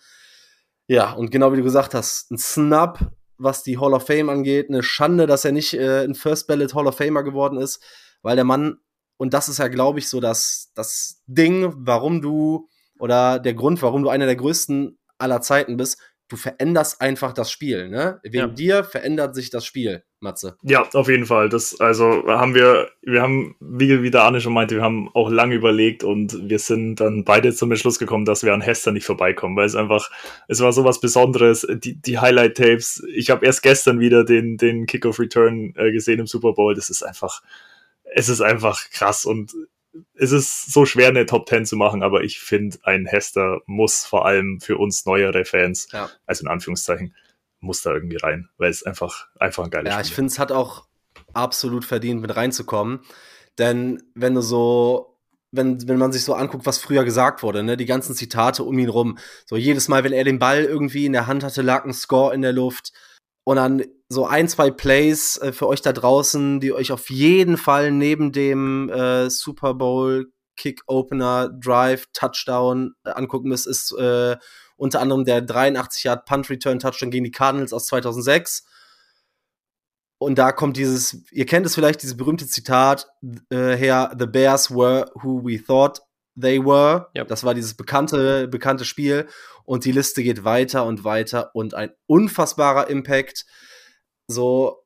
Ja, und genau wie du gesagt hast, ein Snub, was die Hall of Fame angeht. Eine Schande, dass er nicht äh, ein First Ballot Hall of Famer geworden ist, weil der Mann, und das ist ja, glaube ich, so das, das Ding, warum du, oder der Grund, warum du einer der größten aller Zeiten bist, du veränderst einfach das Spiel, ne? Wegen ja. dir verändert sich das Spiel, Matze. Ja, auf jeden Fall. Das, also haben wir, wir haben, wie, wie der Arne schon meinte, wir haben auch lange überlegt und wir sind dann beide zum Entschluss gekommen, dass wir an Hester nicht vorbeikommen, weil es einfach, es war so was Besonderes. Die, die Highlight-Tapes, ich habe erst gestern wieder den, den Kick-Off-Return äh, gesehen im Super Bowl. Das ist einfach, es ist einfach krass und es ist so schwer, eine Top 10 zu machen, aber ich finde, ein Hester muss vor allem für uns neuere Fans, ja. also in Anführungszeichen, muss da irgendwie rein, weil es einfach, einfach ein geiles Ja, Spiel. ich finde, es hat auch absolut verdient, mit reinzukommen. Denn wenn du so, wenn, wenn man sich so anguckt, was früher gesagt wurde, ne, die ganzen Zitate um ihn rum, so jedes Mal, wenn er den Ball irgendwie in der Hand hatte, lag ein Score in der Luft. Und dann so ein, zwei Plays äh, für euch da draußen, die euch auf jeden Fall neben dem äh, Super Bowl Kick Opener Drive Touchdown äh, angucken müsst, ist äh, unter anderem der 83 Yard Punt Return Touchdown gegen die Cardinals aus 2006. Und da kommt dieses, ihr kennt es vielleicht, dieses berühmte Zitat äh, her, The Bears were who we thought they were. Yep. Das war dieses bekannte, bekannte Spiel. Und die Liste geht weiter und weiter und ein unfassbarer Impact. So,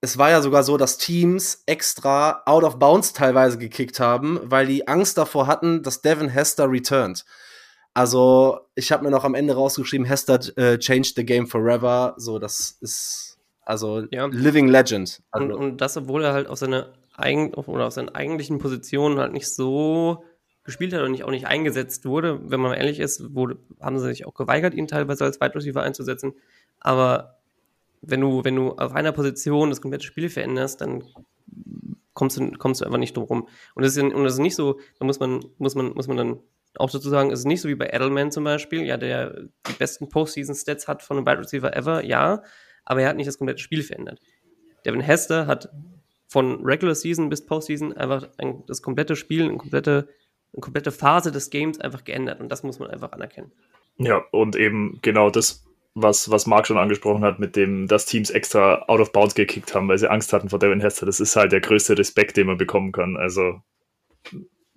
es war ja sogar so, dass Teams extra out of bounds teilweise gekickt haben, weil die Angst davor hatten, dass Devin Hester returned. Also, ich habe mir noch am Ende rausgeschrieben, Hester äh, changed the game forever. So, das ist also ja. Living Legend. Also, und, und, das, obwohl er halt auf seine eigen oder auf seinen eigentlichen Positionen halt nicht so gespielt hat und nicht, auch nicht eingesetzt wurde. Wenn man ehrlich ist, wurde, haben sie sich auch geweigert, ihn teilweise als Wide Receiver einzusetzen. Aber wenn du, wenn du auf einer Position das komplette Spiel veränderst, dann kommst du, kommst du einfach nicht drum rum. Und das ist, und das ist nicht so, da muss man, muss man, muss man dann auch dazu sagen, es ist nicht so wie bei Edelman zum Beispiel, ja, der die besten Postseason-Stats hat von einem Wide Receiver ever, ja, aber er hat nicht das komplette Spiel verändert. Devin Hester hat von Regular Season bis Postseason einfach ein, das komplette Spiel, eine komplette, eine komplette Phase des Games einfach geändert und das muss man einfach anerkennen. Ja, und eben genau das, was, was Marc schon angesprochen hat, mit dem, dass Teams extra out of bounds gekickt haben, weil sie Angst hatten vor Devin Hester, das ist halt der größte Respekt, den man bekommen kann. Also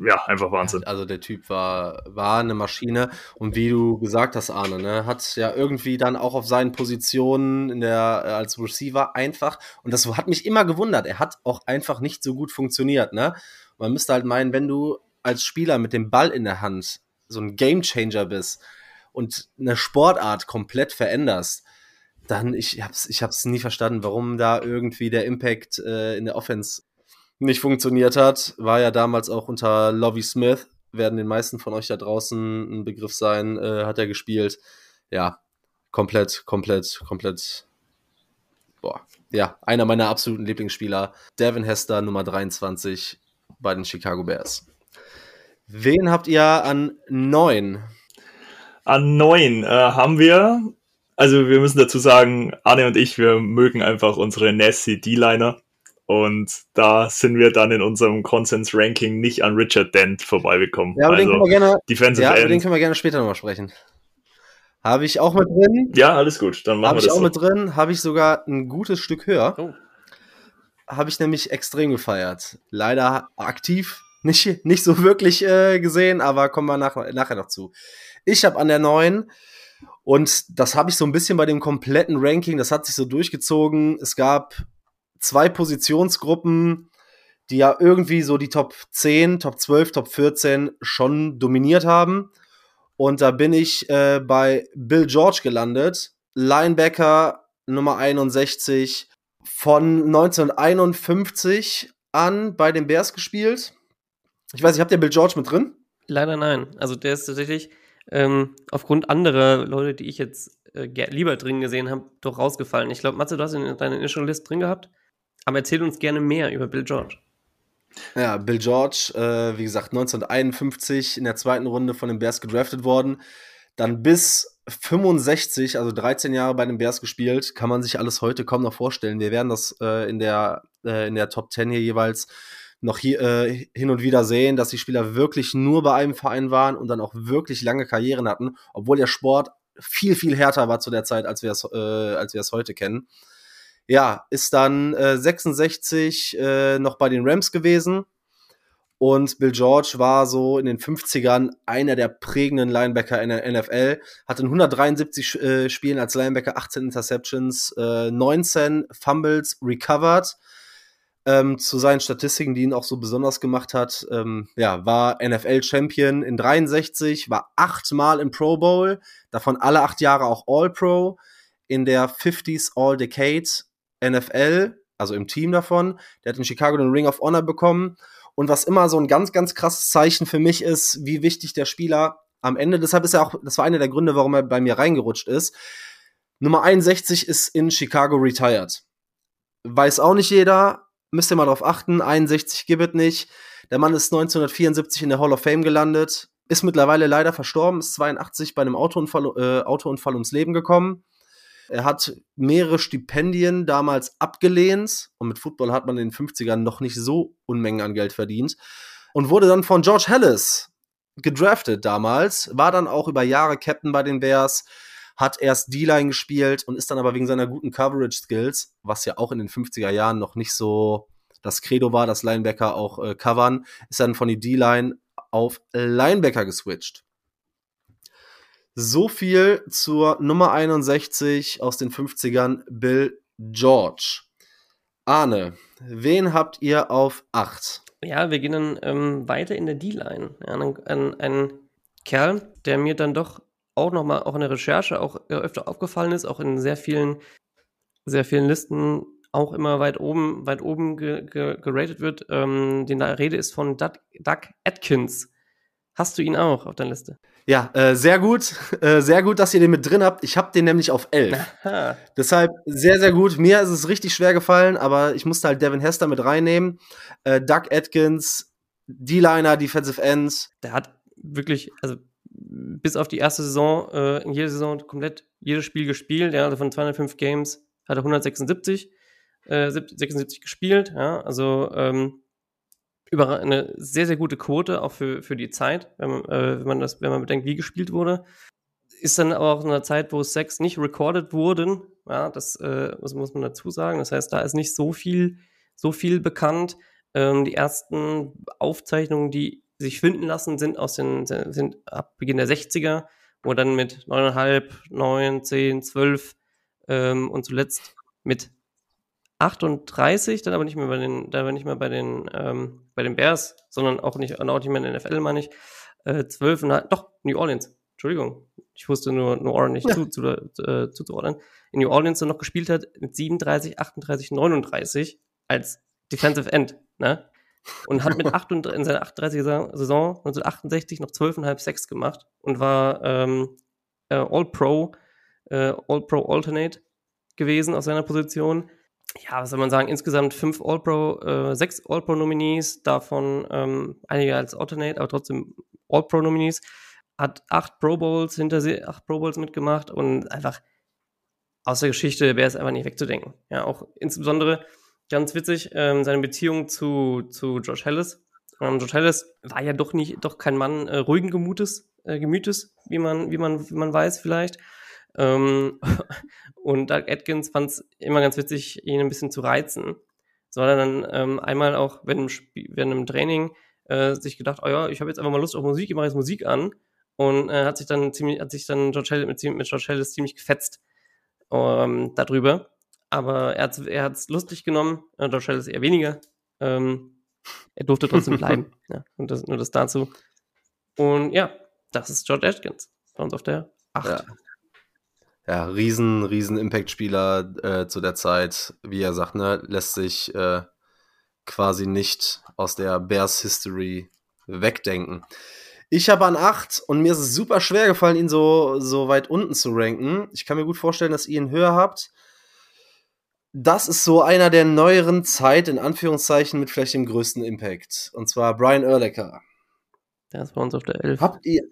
ja, einfach Wahnsinn. Also der Typ war, war eine Maschine und wie du gesagt hast, Arne, ne, hat ja irgendwie dann auch auf seinen Positionen in der, äh, als Receiver einfach, und das hat mich immer gewundert, er hat auch einfach nicht so gut funktioniert, ne? Man müsste halt meinen, wenn du als Spieler mit dem Ball in der Hand so ein Gamechanger bist und eine Sportart komplett veränderst, dann, ich hab's, ich hab's nie verstanden, warum da irgendwie der Impact äh, in der Offense nicht funktioniert hat, war ja damals auch unter Lovey Smith, werden den meisten von euch da draußen ein Begriff sein, äh, hat er gespielt. Ja, komplett, komplett, komplett. Boah, ja, einer meiner absoluten Lieblingsspieler, Devin Hester, Nummer 23 bei den Chicago Bears. Wen habt ihr an neun? An neun äh, haben wir, also wir müssen dazu sagen, Arne und ich, wir mögen einfach unsere Nasty D-Liner. Und da sind wir dann in unserem Konsens-Ranking nicht an Richard Dent vorbeigekommen. Ja, aber also, den können wir gerne, Defensive ja, End. den können wir gerne später nochmal sprechen. Habe ich auch mit drin. Ja, alles gut. Dann machen Habe wir ich das auch so. mit drin. Habe ich sogar ein gutes Stück höher. Oh. Habe ich nämlich extrem gefeiert. Leider aktiv nicht, nicht so wirklich äh, gesehen, aber kommen wir nach, nachher noch zu. Ich habe an der 9 und das habe ich so ein bisschen bei dem kompletten Ranking, das hat sich so durchgezogen. Es gab zwei Positionsgruppen, die ja irgendwie so die Top 10, Top 12, Top 14 schon dominiert haben. Und da bin ich äh, bei Bill George gelandet, Linebacker Nummer 61 von 1951 an bei den Bears gespielt. Ich weiß nicht, habt ihr Bill George mit drin? Leider nein. Also der ist tatsächlich ähm, aufgrund anderer Leute, die ich jetzt äh, lieber drin gesehen habe, doch rausgefallen. Ich glaube, Matze, du hast ihn in deiner Initial List drin gehabt. Aber erzähl uns gerne mehr über Bill George. Ja, Bill George, äh, wie gesagt, 1951 in der zweiten Runde von den Bears gedraftet worden. Dann bis 65, also 13 Jahre bei den Bears gespielt, kann man sich alles heute kaum noch vorstellen. Wir werden das äh, in, der, äh, in der Top 10 hier jeweils noch hier, äh, hin und wieder sehen, dass die Spieler wirklich nur bei einem Verein waren und dann auch wirklich lange Karrieren hatten, obwohl der Sport viel, viel härter war zu der Zeit, als wir es, äh, heute kennen. Ja, ist dann äh, 66 äh, noch bei den Rams gewesen. Und Bill George war so in den 50ern einer der prägenden Linebacker in der NFL. Hatte in 173 äh, Spielen als Linebacker 18 Interceptions, äh, 19 Fumbles recovered. Ähm, zu seinen Statistiken, die ihn auch so besonders gemacht hat, ähm, ja, war NFL-Champion in 63, war achtmal im Pro Bowl, davon alle acht Jahre auch All-Pro, in der 50s All-Decade NFL, also im Team davon. Der hat in Chicago den Ring of Honor bekommen. Und was immer so ein ganz, ganz krasses Zeichen für mich ist, wie wichtig der Spieler am Ende, deshalb ist er auch, das war einer der Gründe, warum er bei mir reingerutscht ist. Nummer 61 ist in Chicago retired. Weiß auch nicht jeder, müsst ihr mal drauf achten, 61 gibt es nicht. Der Mann ist 1974 in der Hall of Fame gelandet, ist mittlerweile leider verstorben, ist 82 bei einem Autounfall, äh, Autounfall ums Leben gekommen. Er hat mehrere Stipendien damals abgelehnt und mit Football hat man in den 50ern noch nicht so Unmengen an Geld verdient und wurde dann von George Hallis gedraftet damals, war dann auch über Jahre Captain bei den Bears, hat erst D-Line gespielt und ist dann aber wegen seiner guten Coverage Skills, was ja auch in den 50er Jahren noch nicht so das Credo war, dass Linebacker auch äh, covern, ist dann von die D-Line auf Linebacker geswitcht. So viel zur Nummer 61 aus den 50ern, Bill George. Arne, wen habt ihr auf 8? Ja, wir gehen dann ähm, weiter in der D-Line. Ja, ein, ein, Kerl, der mir dann doch auch nochmal, auch in der Recherche auch äh, öfter aufgefallen ist, auch in sehr vielen, sehr vielen Listen auch immer weit oben, weit oben ge, ge, geratet wird. Ähm, die Rede ist von Doug, Doug Atkins. hast du ihn auch auf deiner Liste? Ja, äh, sehr gut. <laughs> Äh, sehr gut, dass ihr den mit drin habt. Ich habe den nämlich auf 11. Aha. Deshalb sehr, sehr gut. Mir ist es richtig schwer gefallen, aber ich musste halt Devin Hester mit reinnehmen. Äh, Doug Atkins, D-Liner, Defensive Ends. Der hat wirklich, also bis auf die erste Saison, äh, in jeder Saison komplett jedes Spiel gespielt. Ja, also von 205 Games hat er 176 äh, 76 gespielt. Ja, also ähm, über eine sehr, sehr gute Quote, auch für, für die Zeit, wenn man, äh, wenn man das, wenn man bedenkt, wie gespielt wurde. Ist dann aber auch in einer Zeit, wo Sex nicht recorded wurden. Ja, das, äh, das muss man dazu sagen. Das heißt, da ist nicht so viel, so viel bekannt. Ähm, die ersten Aufzeichnungen, die sich finden lassen, sind aus den, sind ab Beginn der 60er, wo dann mit 9,5, 9, 10, 12 ähm, und zuletzt mit 38, dann aber nicht mehr bei den, da war nicht mehr bei den, ähm, bei den Bears, sondern auch nicht, auch nicht mehr in der NFL, meine ich. Äh, 12 und doch, New Orleans. Entschuldigung. Ich wusste nur New Orleans nicht ja. zu, zu, äh, zuzuordnen. In New Orleans dann noch gespielt hat mit 37, 38, 39 als Defensive End, ne? Und hat mit <laughs> 38, in seiner 38er Saison 1968 noch 12,5 Sex gemacht und war ähm, äh, All-Pro, äh, All-Pro Alternate gewesen aus seiner Position ja, was soll man sagen, insgesamt fünf All-Pro, äh, sechs All-Pro-Nominees, davon ähm, einige als Alternate, aber trotzdem All-Pro-Nominees, hat acht Pro Bowls hinter sich, acht Pro Bowls mitgemacht und einfach aus der Geschichte wäre es einfach nicht wegzudenken. Ja, auch insbesondere ganz witzig, ähm, seine Beziehung zu, zu Josh Ellis. Ähm, Josh Ellis war ja doch nicht, doch kein Mann äh, ruhigen Gemutes, äh, Gemütes, wie man, wie man, wie man weiß vielleicht. Ähm, <laughs> und Doug Atkins fand es immer ganz witzig, ihn ein bisschen zu reizen. So hat er dann ähm, einmal auch während einem, während einem Training äh, sich gedacht, oh ja, ich habe jetzt einfach mal Lust auf Musik, ich mache jetzt Musik an. Und äh, hat sich dann ziemlich, hat sich dann George Hill, mit, mit George Ellis ziemlich gefetzt ähm, darüber. Aber er hat es er lustig genommen, äh, George Ellis eher weniger. Ähm, er durfte trotzdem <laughs> bleiben. Ja, und das, nur das dazu. Und ja, das ist George Atkins bei uns auf der 8. Ja ja, riesen, riesen Impact-Spieler äh, zu der Zeit, wie er sagt, ne, lässt sich äh, quasi nicht aus der Bears History wegdenken. Ich habe an 8 und mir ist es super schwer gefallen, ihn so, so weit unten zu ranken. Ich kann mir gut vorstellen, dass ihr ihn höher habt. Das ist so einer der neueren Zeit, in Anführungszeichen, mit vielleicht dem größten Impact. Und zwar Brian Urlacher. Der ist bei uns auf der 11. Habt ihr,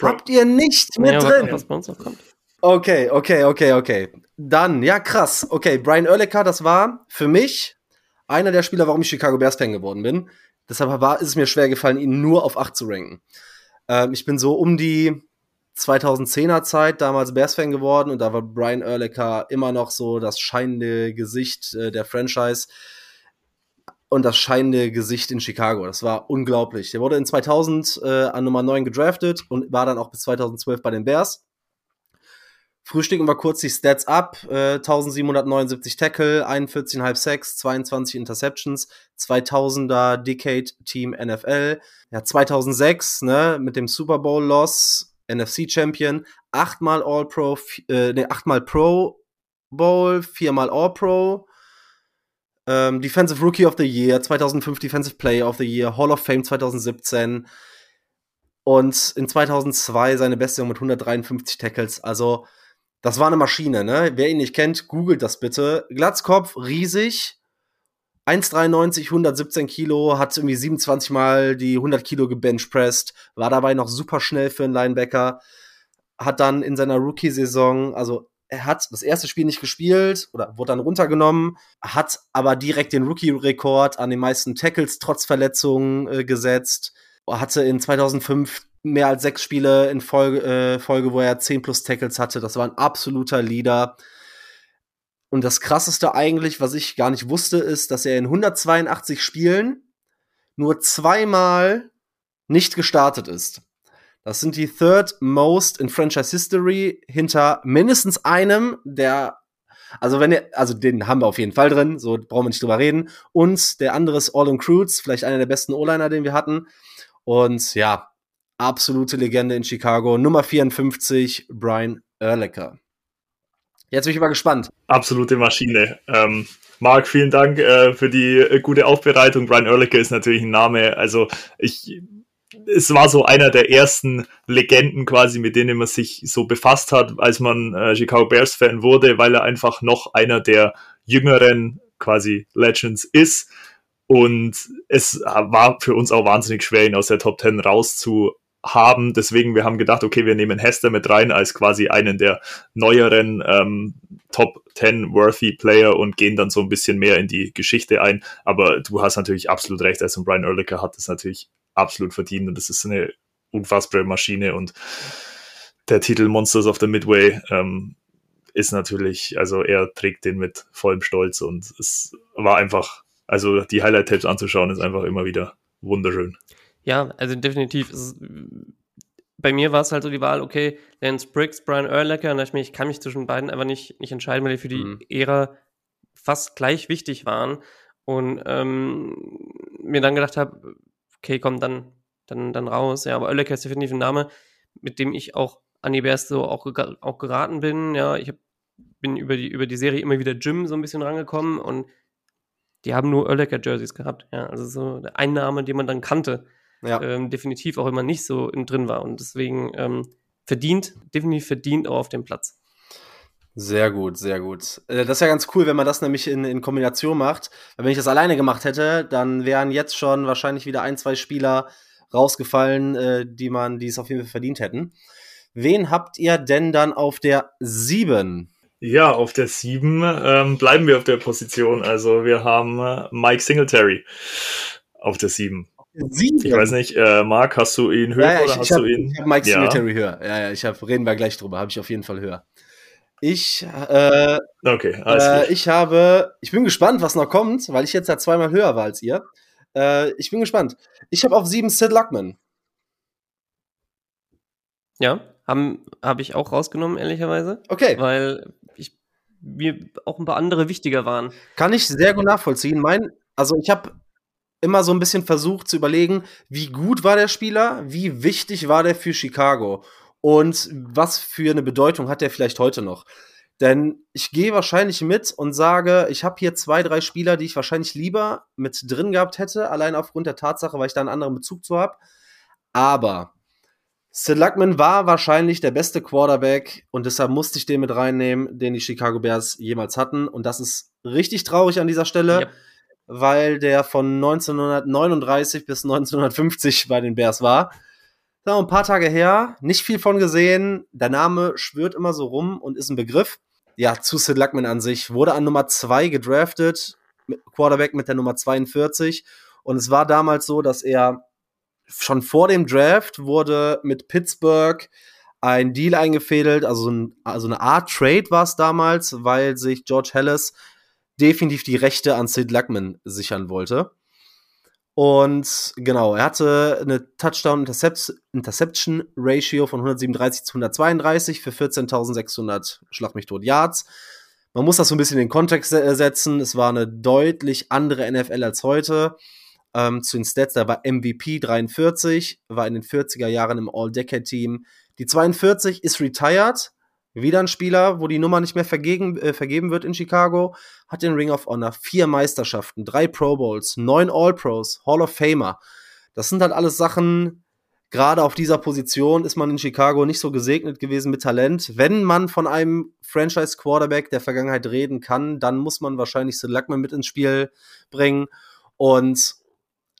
Habt ihr nicht mit ja, drin? Was bei uns noch kommt. Okay, okay, okay, okay. Dann, ja, krass. Okay, Brian Urlacher, das war für mich einer der Spieler, warum ich Chicago Bears Fan geworden bin. Deshalb war, ist es mir schwer gefallen, ihn nur auf 8 zu ranken. Ähm, ich bin so um die 2010er Zeit damals Bears Fan geworden und da war Brian Urlacher immer noch so das scheinende Gesicht äh, der Franchise und das scheinende Gesicht in Chicago. Das war unglaublich. Der wurde in 2000 äh, an Nummer 9 gedraftet und war dann auch bis 2012 bei den Bears. Frühstücken wir kurz die Stats ab. Äh, 1779 Tackle, 41,5 Sacks, 22 Interceptions, 2000er Decade Team NFL. Ja, 2006, ne, mit dem Super Bowl Loss, NFC Champion, achtmal All-Pro, äh, ne, achtmal Pro Bowl, viermal All-Pro, ähm, Defensive Rookie of the Year, 2005 Defensive Player of the Year, Hall of Fame 2017 und in 2002 seine beste mit 153 Tackles. Also, das war eine Maschine, ne? Wer ihn nicht kennt, googelt das bitte. Glatzkopf, riesig. 1,93, 117 Kilo, hat irgendwie 27 Mal die 100 Kilo gebenchpressed, war dabei noch super schnell für einen Linebacker, hat dann in seiner Rookie-Saison, also er hat das erste Spiel nicht gespielt oder wurde dann runtergenommen, hat aber direkt den Rookie-Rekord an den meisten Tackles trotz Verletzungen äh, gesetzt, hatte in 2005 mehr als sechs Spiele in Folge, äh, Folge, wo er 10 plus Tackles hatte. Das war ein absoluter Leader. Und das krasseste eigentlich, was ich gar nicht wusste, ist, dass er in 182 Spielen nur zweimal nicht gestartet ist. Das sind die Third Most in Franchise History hinter mindestens einem, der, also wenn ihr, also den haben wir auf jeden Fall drin, so brauchen wir nicht drüber reden. Und der andere ist All in Cruz, vielleicht einer der besten O-Liner, den wir hatten. Und ja, absolute Legende in Chicago. Nummer 54, Brian Erlecker. Jetzt bin ich mal gespannt. Absolute Maschine. Ähm, Marc, vielen Dank äh, für die äh, gute Aufbereitung. Brian Erlicker ist natürlich ein Name. Also ich es war so einer der ersten Legenden quasi, mit denen man sich so befasst hat, als man äh, Chicago Bears Fan wurde, weil er einfach noch einer der jüngeren quasi Legends ist. Und es war für uns auch wahnsinnig schwer, ihn aus der Top 10 rauszuhaben. Deswegen, wir haben gedacht, okay, wir nehmen Hester mit rein als quasi einen der neueren ähm, Top 10 worthy Player und gehen dann so ein bisschen mehr in die Geschichte ein. Aber du hast natürlich absolut recht, also Brian Ehrlicher hat das natürlich absolut verdient und das ist eine unfassbare Maschine und der Titel Monsters of the Midway ähm, ist natürlich, also er trägt den mit vollem Stolz und es war einfach, also die Highlight-Tapes anzuschauen, ist einfach immer wieder wunderschön. Ja, also definitiv. Ist, bei mir war es halt so die Wahl, okay, Lance Briggs, Brian Urlacher, und ich, ich kann mich zwischen beiden einfach nicht, nicht entscheiden, weil die für die mhm. Ära fast gleich wichtig waren. Und ähm, mir dann gedacht habe, okay, komm, dann, dann, dann raus. Ja, aber Oelek ist definitiv ein Name, mit dem ich auch an die Bears so auch, auch geraten bin. Ja, ich hab, bin über die, über die Serie immer wieder Jim so ein bisschen rangekommen und die haben nur Oelleker Jerseys gehabt. Ja, also so ein Name, den man dann kannte. Ja. Ähm, definitiv auch immer nicht so drin war und deswegen ähm, verdient, definitiv verdient auch auf dem Platz. Sehr gut, sehr gut. Äh, das ist ja ganz cool, wenn man das nämlich in, in Kombination macht. Weil wenn ich das alleine gemacht hätte, dann wären jetzt schon wahrscheinlich wieder ein, zwei Spieler rausgefallen, äh, die man, die es auf jeden Fall verdient hätten. Wen habt ihr denn dann auf der 7? Ja, auf der 7 ähm, bleiben wir auf der Position. Also wir haben äh, Mike Singletary auf der 7. Sieben. Ich weiß nicht, äh, Marc, hast du ihn höher ja, ja, oder ich, hast ich hab, du ihn? Ich habe Mike Singletary höher. Ja, ja, ich hab, reden wir gleich drüber, habe ich auf jeden Fall höher. Ich, äh, okay, äh, ich habe, ich bin gespannt, was noch kommt, weil ich jetzt ja zweimal höher war als ihr. Äh, ich bin gespannt. Ich habe auf sieben Sid Luckman. Ja, habe hab ich auch rausgenommen, ehrlicherweise. Okay. Weil ich, mir auch ein paar andere wichtiger waren. Kann ich sehr gut nachvollziehen. Mein, also ich habe immer so ein bisschen versucht zu überlegen, wie gut war der Spieler, wie wichtig war der für Chicago und was für eine Bedeutung hat der vielleicht heute noch. Denn ich gehe wahrscheinlich mit und sage, ich habe hier zwei, drei Spieler, die ich wahrscheinlich lieber mit drin gehabt hätte, allein aufgrund der Tatsache, weil ich da einen anderen Bezug zu habe. Aber Sid Luckman war wahrscheinlich der beste Quarterback und deshalb musste ich den mit reinnehmen, den die Chicago Bears jemals hatten. Und das ist richtig traurig an dieser Stelle, yep. Weil der von 1939 bis 1950 bei den Bears war. Das ein paar Tage her, nicht viel von gesehen. Der Name schwört immer so rum und ist ein Begriff. Ja, zu Sid Luckman an sich. Wurde an Nummer 2 gedraftet, Quarterback mit der Nummer 42. Und es war damals so, dass er schon vor dem Draft wurde mit Pittsburgh ein Deal eingefädelt, also, ein, also eine Art Trade war es damals, weil sich George Hallis definitiv die Rechte an Sid Luckman sichern wollte. Und genau, er hatte eine Touchdown-Interception-Ratio von 137 zu 132 für 14.600 Schlag mich tot Yards. Man muss das so ein bisschen in den Kontext setzen. Es war eine deutlich andere NFL als heute. Ähm, zu den Stats, da war MVP 43, war in den 40er Jahren im All-Decade-Team. Die 42 ist retired, wieder ein Spieler, wo die Nummer nicht mehr vergeben, äh, vergeben wird in Chicago, hat den Ring of Honor, vier Meisterschaften, drei Pro Bowls, neun All-Pros, Hall of Famer. Das sind halt alles Sachen, gerade auf dieser Position ist man in Chicago nicht so gesegnet gewesen mit Talent. Wenn man von einem Franchise-Quarterback der Vergangenheit reden kann, dann muss man wahrscheinlich Sid Luckman mit ins Spiel bringen. Und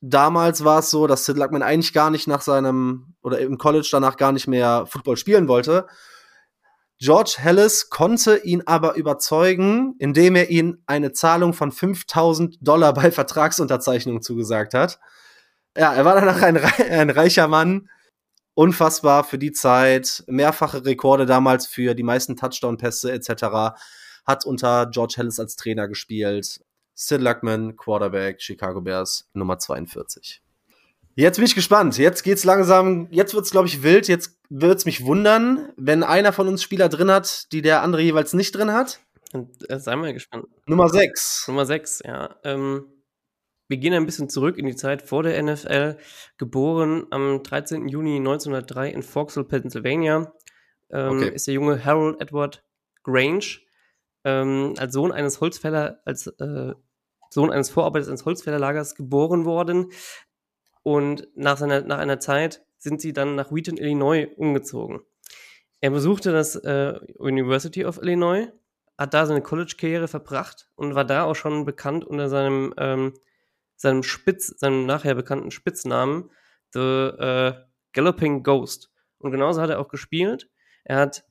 damals war es so, dass Sid Luckman eigentlich gar nicht nach seinem, oder im College danach gar nicht mehr Football spielen wollte George Hallis konnte ihn aber überzeugen, indem er ihm eine Zahlung von 5000 Dollar bei Vertragsunterzeichnung zugesagt hat. Ja, er war danach ein, <laughs> ein reicher Mann. Unfassbar für die Zeit. Mehrfache Rekorde damals für die meisten Touchdown-Pässe etc. Hat unter George Hallis als Trainer gespielt. Sid Luckman, Quarterback, Chicago Bears, Nummer 42. Jetzt bin ich gespannt. Jetzt geht's langsam, jetzt wird's, glaube ich, wild. Jetzt wird's mich wundern, wenn einer von uns Spieler drin hat, die der andere jeweils nicht drin hat. Äh, sei mal gespannt. Nummer 6. Nummer 6, ja. Ähm, wir gehen ein bisschen zurück in die Zeit vor der NFL. Geboren am 13. Juni 1903 in Foxville, Pennsylvania. Ähm, okay. Ist der junge Harold Edward Grange. Ähm, als Sohn eines Holzfäller, als äh, Sohn eines Vorarbeiters eines Holzfällerlagers geboren worden Und nach, seiner, nach einer Zeit sind sie dann nach Wheaton, Illinois umgezogen. Er besuchte das äh, University of Illinois, hat da seine College-Karriere verbracht und war da auch schon bekannt unter seinem, ähm, seinem Spitz, seinem nachher bekannten Spitznamen, The äh, Galloping Ghost. Und genauso hat er auch gespielt. Er hat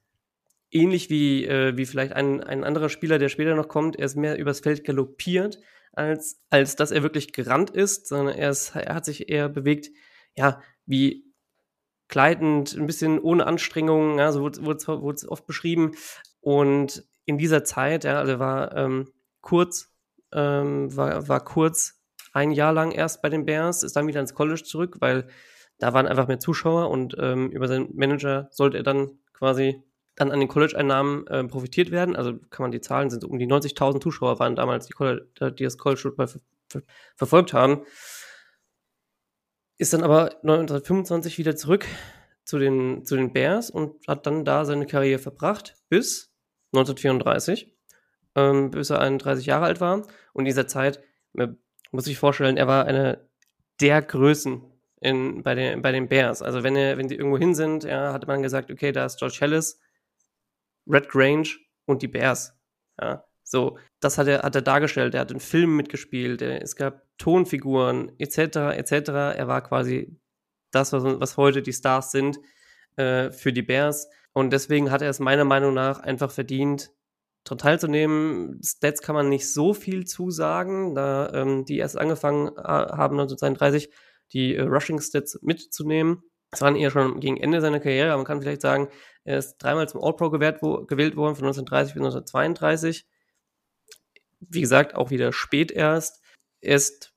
ähnlich wie, äh, wie vielleicht ein, ein anderer Spieler, der später noch kommt, er ist mehr übers Feld galoppiert, als, als dass er wirklich gerannt ist, sondern er, ist, er hat sich eher bewegt, ja, wie gleitend, ein bisschen ohne Anstrengung, ja, so wurde es oft beschrieben. Und in dieser Zeit, ja, also war ähm, kurz, ähm, war, war kurz ein Jahr lang erst bei den Bears, ist dann wieder ins College zurück, weil da waren einfach mehr Zuschauer und ähm, über seinen Manager sollte er dann quasi dann an den College-Einnahmen äh, profitiert werden. Also kann man die Zahlen sind um die 90.000 Zuschauer waren damals die, College, die das College Football ver ver verfolgt haben. Ist dann aber 1925 wieder zurück zu den, zu den Bears und hat dann da seine Karriere verbracht bis 1934, ähm, bis er 31 Jahre alt war. Und in dieser Zeit, man muss sich vorstellen, er war eine der Größen in, bei, den, bei den Bears. Also wenn, er, wenn sie irgendwo hin sind, ja, hatte man gesagt, okay, da ist George Hellis, Red Grange und die Bears. Ja, so, das hat er, hat er dargestellt. Er hat in Filmen mitgespielt, es gab Tonfiguren etc. etc. Er war quasi das, was, was heute die Stars sind äh, für die Bears. Und deswegen hat er es meiner Meinung nach einfach verdient, daran teilzunehmen. Stats kann man nicht so viel zusagen, da ähm, die erst angefangen äh, haben 1932 die äh, Rushing Stats mitzunehmen. Das waren eher schon gegen Ende seiner Karriere, aber man kann vielleicht sagen, er ist dreimal zum All-Pro gewählt, wo, gewählt worden, von 1930 bis 1932. Wie gesagt, auch wieder spät erst. Er ist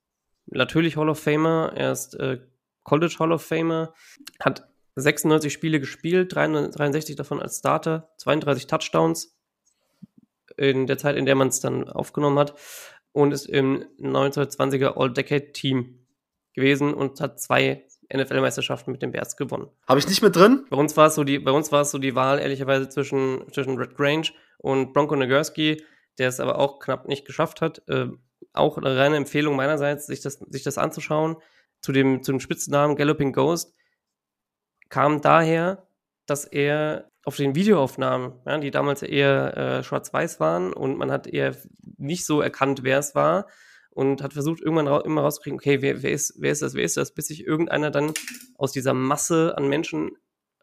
natürlich Hall of Famer, er ist äh, College Hall of Famer, hat 96 Spiele gespielt, 63 davon als Starter, 32 Touchdowns in der Zeit, in der man es dann aufgenommen hat und ist im 1920er All-Decade-Team gewesen und hat zwei NFL-Meisterschaften mit den Bears gewonnen. Habe ich nicht mit drin? Bei uns war es so die, bei uns war es so die Wahl ehrlicherweise zwischen, zwischen Red Grange und Bronco Nagurski, der es aber auch knapp nicht geschafft hat. Äh, auch eine reine Empfehlung meinerseits, sich das, sich das anzuschauen. Zu dem, zu dem Spitznamen Galloping Ghost kam daher, dass er auf den Videoaufnahmen, ja, die damals eher äh, schwarz-weiß waren und man hat eher nicht so erkannt, wer es war, und hat versucht, irgendwann ra immer rauszukriegen, okay, wer, wer, ist, wer ist das, wer ist das, bis sich irgendeiner dann aus dieser Masse an Menschen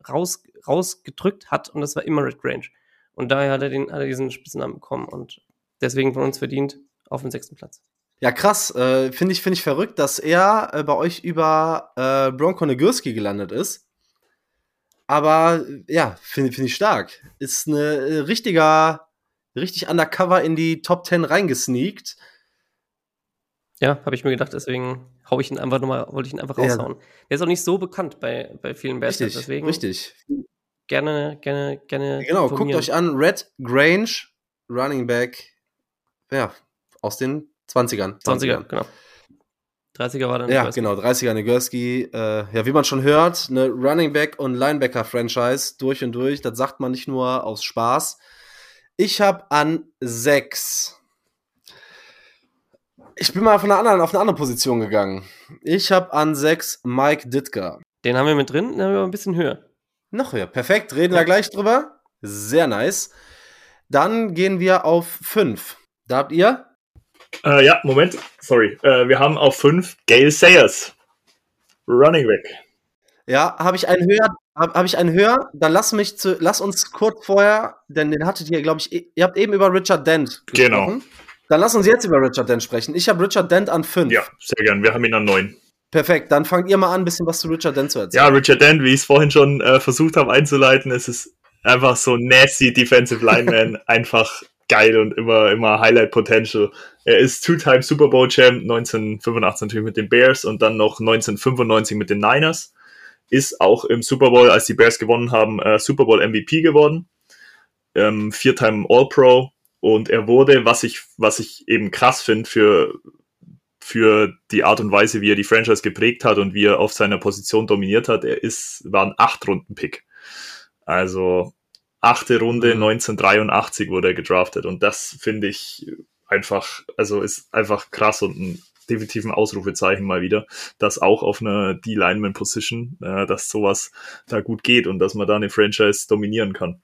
raus, rausgedrückt hat und das war immer Red Grange. Und daher hat er, den, hat er diesen Spitznamen bekommen und deswegen von uns verdient auf den sechsten Platz. Ja, krass. Äh, Finde ich, find ich verrückt, dass er äh, bei euch über äh, Bronco Nagurski gelandet ist. Aber ja, finde find ich stark. Ist eine äh, richtiger, richtig undercover in die Top 10 reingesneakt. Ja, habe ich mir gedacht, deswegen hau ich ihn einfach nochmal, wollte ich ihn einfach raushauen. Ja. Der ist auch nicht so bekannt bei, bei vielen richtig, deswegen. Richtig. Gerne, gerne, gerne. Genau, guckt euch an, Red Grange, Running Back, ja, aus den 20ern. 20er, 20er genau. 30er war dann Ja, Nagurski. genau, 30er Nagurski. Äh, ja, wie man schon hört, eine Running Back und Linebacker Franchise durch und durch. Das sagt man nicht nur aus Spaß. Ich habe an 6 ich bin mal von einer anderen, auf eine andere Position gegangen. Ich habe an 6 Mike Ditka. Den haben wir mit drin, den haben wir ein bisschen höher. Noch höher, perfekt. Reden ja. wir gleich drüber. Sehr nice. Dann gehen wir auf 5. Da habt ihr? Äh, ja, Moment, sorry. Äh, wir haben auf 5 Gail Sayers. Running Back. Ja, habe ich einen höher, habe hab ich einen höher, dann lass mich zu, lass uns kurz vorher, denn den hattet ihr, glaube ich, ihr habt eben über Richard Dent genau. gesprochen. Genau. Dann lass uns jetzt über Richard Dent sprechen. Ich habe Richard Dent an 5. Ja, sehr gern. Wir haben ihn an 9. Perfekt, dann fangt ihr mal an, ein bisschen was zu Richard Dent zu erzählen. Ja, Richard Dent, wie ich es vorhin schon äh, versucht habe einzuleiten, es ist einfach so nasty Defensive Lineman, <laughs> einfach geil und immer, immer Highlight Potential. Er ist Two-Time Super Bowl Champ, 1985 natürlich mit den Bears und dann noch 1995 mit den Niners. Ist auch im Super Bowl, als die Bears gewonnen haben, äh, Super Bowl MVP geworden. Ähm, Vier-Time All-Pro, und er wurde, was ich, was ich eben krass finde für, für die Art und Weise, wie er die Franchise geprägt hat und wie er auf seiner Position dominiert hat, er ist, war ein Acht-Runden-Pick. Also achte Runde mhm. 1983 wurde er gedraftet und das finde ich einfach, also ist einfach krass und ein definitiv ein Ausrufezeichen mal wieder, dass auch auf einer D-Lineman-Position, äh, dass sowas da gut geht und dass man da eine Franchise dominieren kann.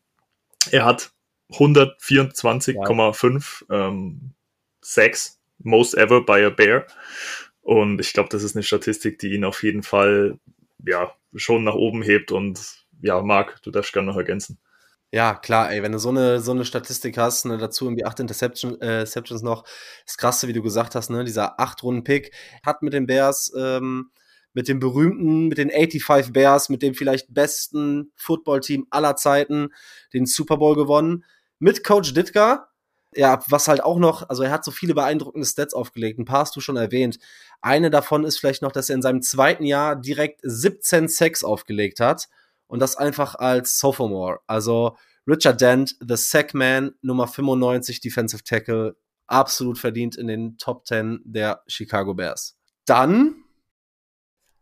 Er hat 124,5 ähm, Sacks, most ever by a Bear. Und ich glaube, das ist eine Statistik, die ihn auf jeden Fall ja schon nach oben hebt. Und ja, Marc, du darfst gerne noch ergänzen. Ja, klar, ey, wenn du so eine, so eine Statistik hast, ne, dazu irgendwie acht Interception, äh, Interceptions noch, das Krasse, wie du gesagt hast, ne, dieser acht Runden Pick hat mit den Bears, ähm, mit dem berühmten, mit den 85 Bears, mit dem vielleicht besten Footballteam aller Zeiten den Super Bowl gewonnen, mit Coach Ditka. Ja, was halt auch noch, also er hat so viele beeindruckende Stats aufgelegt, ein paar hast du schon erwähnt. Eine davon ist vielleicht noch, dass er in seinem zweiten Jahr direkt 17 Sacks aufgelegt hat und das einfach als Sophomore. Also Richard Dent, The Sackman, Nummer 95 Defensive Tackle, absolut verdient in den Top 10 der Chicago Bears. Dann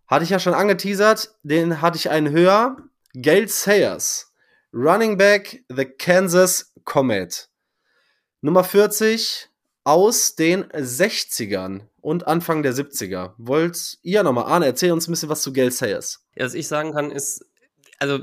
hatte ich ja schon angeteasert, den hatte ich einen höher. Gail Sayers, Running Back, The Kansas Comet. Nummer 40 aus den 60ern und Anfang der 70er. Wollt ihr nochmal, Arne, erzähl uns ein bisschen was zu Gail Sayers. Ja, was ich sagen kann, ist, also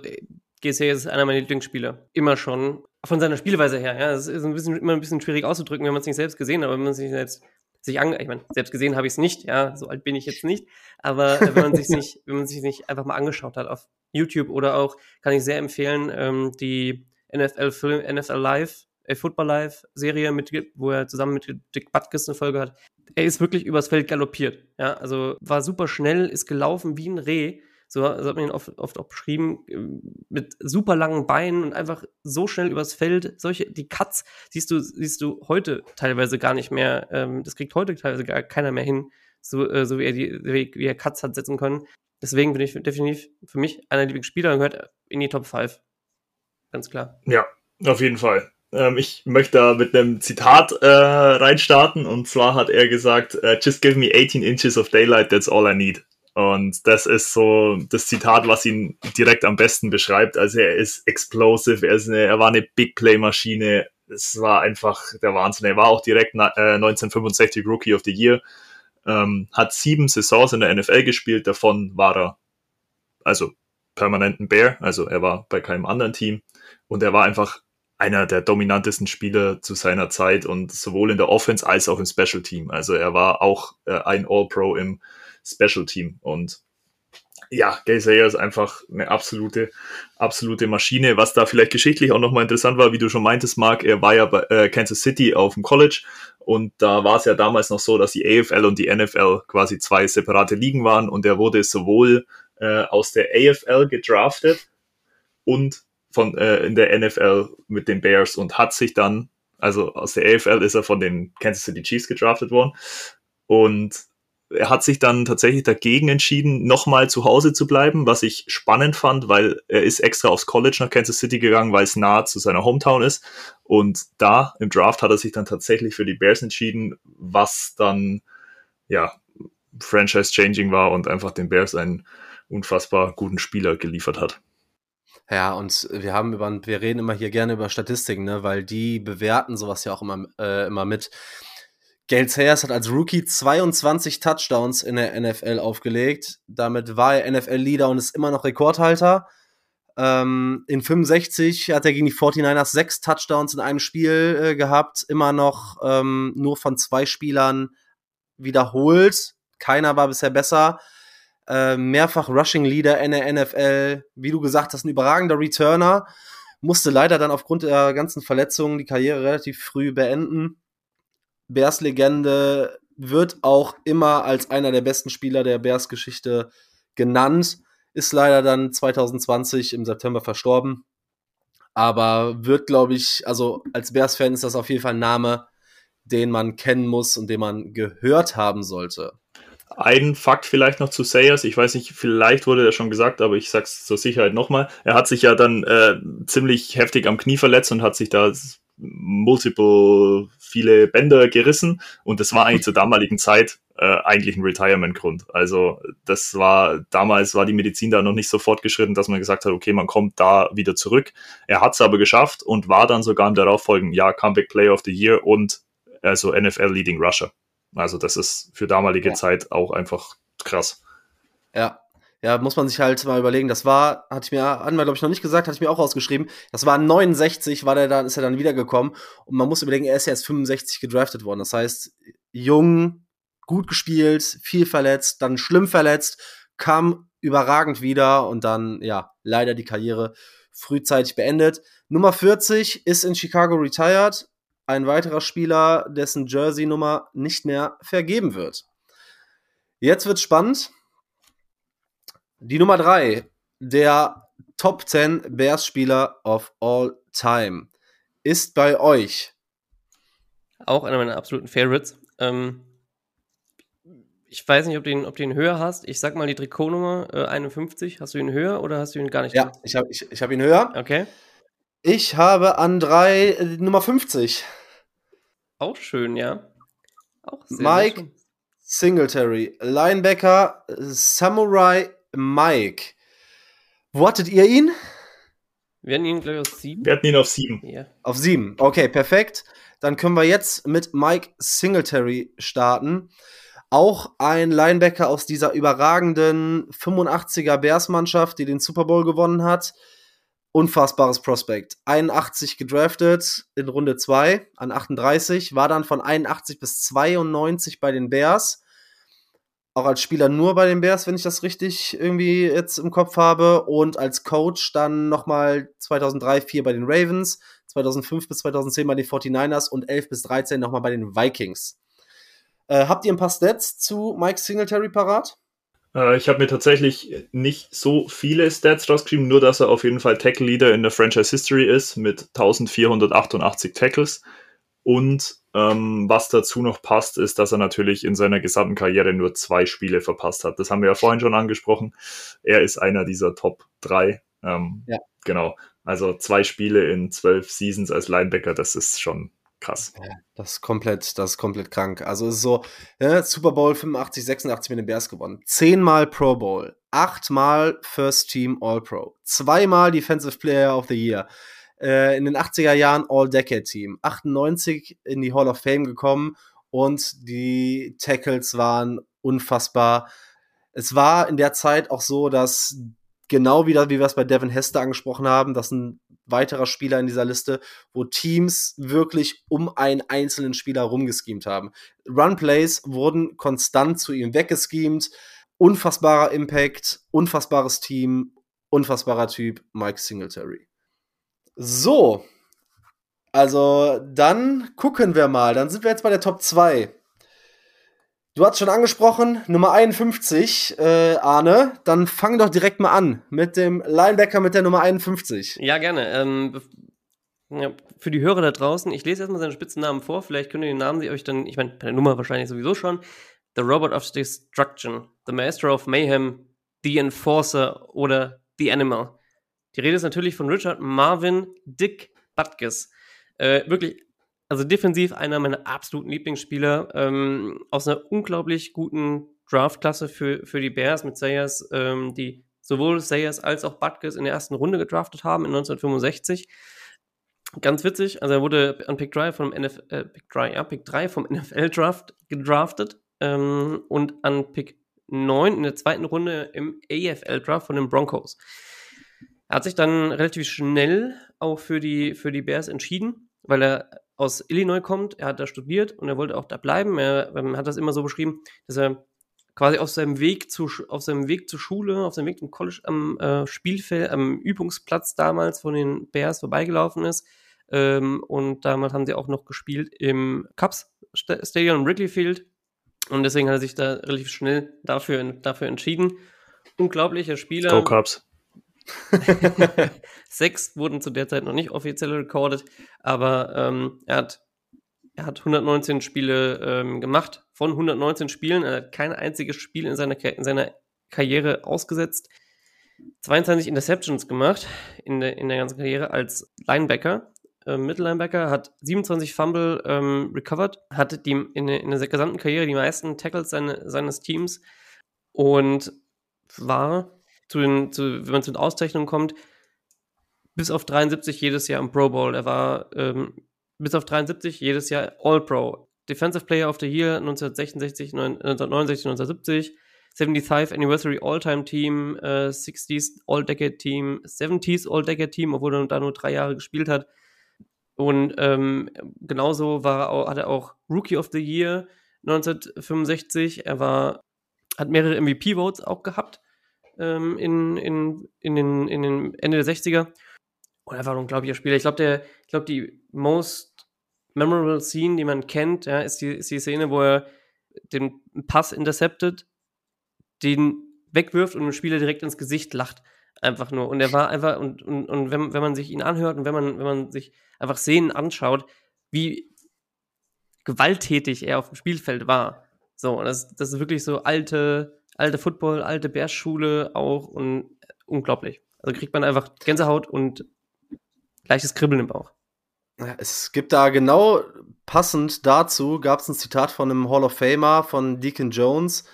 GC ist einer meiner Lieblingsspieler. Immer schon. Von seiner Spielweise her, ja. Es ist ein bisschen, immer ein bisschen schwierig auszudrücken, wenn man es nicht selbst gesehen hat, aber wenn man sich selbst sich an, ich meine, selbst gesehen habe ich es nicht, ja, so alt bin ich jetzt nicht, aber wenn man sich nicht, wenn man sich nicht einfach mal angeschaut hat auf YouTube oder auch, kann ich sehr empfehlen, ähm, die NFL Film, NFL Live, äh, Football Live Serie mit, wo er zusammen mit Dick Butkus eine Folge hat. Er ist wirklich übers Feld galoppiert, ja, also war super schnell, ist gelaufen wie ein Reh so, so hat man ihn oft, oft auch beschrieben, ähm, mit super langen Beinen und einfach so schnell übers Feld. Solche, die Cuts siehst du, siehst du heute teilweise gar nicht mehr. Ähm, das kriegt heute teilweise gar keiner mehr hin, so, äh, so wie er die, wie, wie er Cuts hat setzen können. Deswegen bin ich definitiv für mich einer der Lieblingsspieler und gehört in die Top 5. Ganz klar. Ja, auf jeden Fall. Ähm, ich möchte da mit einem Zitat äh, reinstarten und zwar hat er gesagt, uh, Just give me 18 inches of daylight, that's all I need. Und das ist so das Zitat, was ihn direkt am besten beschreibt. Also er ist explosive, er, ist eine, er war eine Big Play Maschine. Es war einfach der Wahnsinn. Er war auch direkt äh, 1965 Rookie of the Year. Ähm, hat sieben Saisons in der NFL gespielt. Davon war er also permanenten Bear. Also er war bei keinem anderen Team. Und er war einfach einer der dominantesten Spieler zu seiner Zeit und sowohl in der Offense als auch im Special Team. Also er war auch äh, ein All-Pro im Special Team. Und ja, Gay Sayer ist einfach eine absolute, absolute Maschine. Was da vielleicht geschichtlich auch nochmal interessant war, wie du schon meintest, Mark, er war ja bei äh, Kansas City auf dem College und da war es ja damals noch so, dass die AFL und die NFL quasi zwei separate Ligen waren und er wurde sowohl äh, aus der AFL gedraftet und von äh, in der NFL mit den Bears und hat sich dann, also aus der AFL ist er von den Kansas City Chiefs gedraftet worden und er hat sich dann tatsächlich dagegen entschieden, nochmal zu Hause zu bleiben, was ich spannend fand, weil er ist extra aufs College nach Kansas City gegangen, weil es nah zu seiner Hometown ist. Und da im Draft hat er sich dann tatsächlich für die Bears entschieden, was dann ja Franchise-changing war und einfach den Bears einen unfassbar guten Spieler geliefert hat. Ja, und wir haben über, wir reden immer hier gerne über Statistiken, ne, weil die bewerten sowas ja auch immer, äh, immer mit. Gail Sayers hat als Rookie 22 Touchdowns in der NFL aufgelegt. Damit war er NFL-Leader und ist immer noch Rekordhalter. Ähm, in 65 hat er gegen die 49ers sechs Touchdowns in einem Spiel äh, gehabt. Immer noch ähm, nur von zwei Spielern wiederholt. Keiner war bisher besser. Äh, mehrfach Rushing Leader in der NFL. Wie du gesagt hast, ein überragender Returner. Musste leider dann aufgrund der ganzen Verletzungen die Karriere relativ früh beenden Bears-Legende, wird auch immer als einer der besten Spieler der Bears-Geschichte genannt. Ist leider dann 2020 im September verstorben. Aber wird, glaube ich, also als Bears-Fan ist das auf jeden Fall ein Name, den man kennen muss und den man gehört haben sollte. Ein Fakt vielleicht noch zu Sayers, ich weiß nicht, vielleicht wurde er schon gesagt, aber ich sag's zur Sicherheit nochmal. Er hat sich ja dann äh, ziemlich heftig am Knie verletzt und hat sich da multiple, viele Bänder gerissen und das war eigentlich zur damaligen Zeit äh, eigentlich ein Retirement-Grund. Also das war, damals war die Medizin da noch nicht so fortgeschritten, dass man gesagt hat, okay, man kommt da wieder zurück. Er hat es aber geschafft und war dann sogar im darauffolgenden Jahr Comeback Player of the Year und also NFL Leading Rusher. Also das ist für damalige Ja. Zeit auch einfach krass. Ja. Ja, muss man sich halt mal überlegen. Das war, hatte ich mir einmal, glaube ich, noch nicht gesagt, hatte ich mir auch ausgeschrieben. Das war 69, war der dann, ist er dann wiedergekommen. Und man muss überlegen, er ist ja erst 65 gedraftet worden. Das heißt, jung, gut gespielt, viel verletzt, dann schlimm verletzt, kam überragend wieder und dann, ja, leider die Karriere frühzeitig beendet. Nummer 40 ist in Chicago retired. Ein weiterer Spieler, dessen Jersey-Nummer nicht mehr vergeben wird. Jetzt wird spannend. Die Nummer 3, der Top 10 Bears-Spieler of all time, ist bei euch. Auch einer meiner absoluten Favorites. Ähm, ich weiß nicht, ob du ihn, ob du ihn höher hast. Ich sag mal die Trikotnummer äh, 51. Hast du ihn höher oder hast du ihn gar nicht? Ja, drin? ich habe ich, ich hab ihn höher. Okay. Ich habe an 3 äh, Nummer 50. Auch schön, ja. Auch sehr, Mike. sehr schön. Singletary, Linebacker, Samurai Mike. Wo hattet ihr ihn? Wir hatten ihn, glaube ich, aus sieben. Wir hatten ihn auf sieben. Ja. Auf sieben. Okay, perfekt. Dann können wir jetzt mit Mike Singletary starten. Auch ein Linebacker aus dieser überragenden 85er Bears-Mannschaft, die den Super Bowl gewonnen hat. Unfassbares Prospekt. 81 gedraftet in Runde 2 an 38, war dann von 81 bis 92 bei den Bears. Auch als Spieler nur bei den Bears, wenn ich das richtig irgendwie jetzt im Kopf habe. Und als Coach dann nochmal 2003, 4 bei den Ravens, 2005 bis 2010 bei den 49ers und 11 bis 13 nochmal bei den Vikings. Äh, habt ihr ein paar Stats zu Mike Singletary parat? Äh, ich habe mir tatsächlich nicht so viele Stats rausgeschrieben, nur dass er auf jeden Fall Tackle Leader in der Franchise History ist mit 1488 Tackles. Und ähm, was dazu noch passt, ist, dass er natürlich in seiner gesamten Karriere nur zwei Spiele verpasst hat. Das haben wir ja vorhin schon angesprochen. Er ist einer dieser Top 3. Ähm, Ja. Genau. Also zwei Spiele in zwölf Seasons als Linebacker, das ist schon krass. Das ist komplett, das ist komplett krank. Also es ist so, ja, Super Bowl 85, 86 mit den Bears gewonnen. Zehnmal Pro Bowl, achtmal First Team All-Pro, zweimal Defensive Player of the Year, äh, in den 80er Jahren All-Decade-Team, 98 in die Hall of Fame gekommen und die Tackles waren unfassbar. Es war in der Zeit auch so, dass genau wieder, wie wir es bei Devin Hester angesprochen haben, dass ein weiterer Spieler in dieser Liste, wo Teams wirklich um einen einzelnen Spieler rumgeschemt haben. Runplays wurden konstant zu ihm weggeschemt. Unfassbarer Impact, unfassbares Team, unfassbarer Typ, Mike Singletary. So. Also, dann gucken wir mal. Dann sind wir jetzt bei der Top 2. Du hast schon angesprochen, Nummer 51, äh, Arne. Dann fang doch direkt mal an mit dem Linebacker mit der Nummer 51. Ja, gerne. Ähm, ja, für die Hörer da draußen, ich lese erstmal seinen Spitzennamen vor. Vielleicht könnt ihr den Namen euch dann, ich meine, bei der Nummer wahrscheinlich sowieso schon. The Robot of Destruction, The Master of Mayhem, The Enforcer oder The Animal. Die Rede ist natürlich von Richard Marvin Dick Butkus. Äh, wirklich, also defensiv einer meiner absoluten Lieblingsspieler. Ähm, aus einer unglaublich guten Draftklasse für, für die Bears mit Sayers, ähm, die sowohl Sayers als auch Butkus in der ersten Runde gedraftet haben in 1965. Ganz witzig, also er wurde an Pick 3 vom NFL, äh, Pick 3, ja, Pick 3 vom <laughs> NFL Draft gedraftet ähm, und an Pick 9 in der zweiten Runde im AFL Draft von den Broncos. Er hat sich dann relativ schnell auch für die, für die Bears entschieden, weil er aus Illinois kommt, er hat da studiert und er wollte auch da bleiben. Er ähm, hat das immer so beschrieben, dass er quasi auf seinem Weg zu auf seinem Weg zur Schule, auf seinem Weg zum College am äh, Spielfeld, am Übungsplatz damals von den Bears vorbeigelaufen ist. Ähm, und damals haben sie auch noch gespielt im Cubs Sta- Stadium im Wrigley Field. Und deswegen hat er sich da relativ schnell dafür, dafür entschieden. Unglaublicher Spieler. Go Cubs. <laughs> Sechs wurden zu der Zeit noch nicht offiziell recorded, aber ähm, er, hat, er hat 119 Spiele ähm, gemacht. Von 119 Spielen, er hat kein einziges Spiel in seiner, in seiner Karriere ausgesetzt. 22 Interceptions gemacht in der, in der ganzen Karriere als Linebacker. Ähm, Mittellinebacker hat 27 Fumble ähm, recovered, hat die, in, der- in der gesamten Karriere die meisten Tackles seine, seines Teams und war zu den, zu, wenn man zu den Auszeichnungen kommt, bis auf 73 jedes Jahr im Pro Bowl. Er war ähm, bis auf 73 jedes Jahr All-Pro. Defensive Player of the Year 1966, 1969, 1970. 75th Anniversary All-Time Team, äh, 60s All-Decade Team, 70s All-Decade Team, obwohl er da nur drei Jahre gespielt hat. Und ähm, genauso war hat er auch Rookie of the Year 1965. Er war, hat mehrere MVP-Votes auch gehabt ähm, in, in, in, den, in den Ende der 60er. Und war ein unglaublicher Spieler. Ich glaube, der, die most memorable Scene, die man kennt, ja, ist die, ist die Szene, wo er den Pass interceptet den wegwirft und dem Spieler direkt ins Gesicht lacht. Einfach nur. Und er war einfach, und, und, und wenn, wenn man sich ihn anhört und wenn man, wenn man sich einfach Szenen anschaut, wie gewalttätig er auf dem Spielfeld war. So, und das, das ist wirklich so alte, alte Football, alte Bärschule auch und unglaublich. Also kriegt man einfach Gänsehaut und leichtes Kribbeln im Bauch. Es gibt da genau passend dazu, gab es ein Zitat von einem Hall of Famer, von Deacon Jones,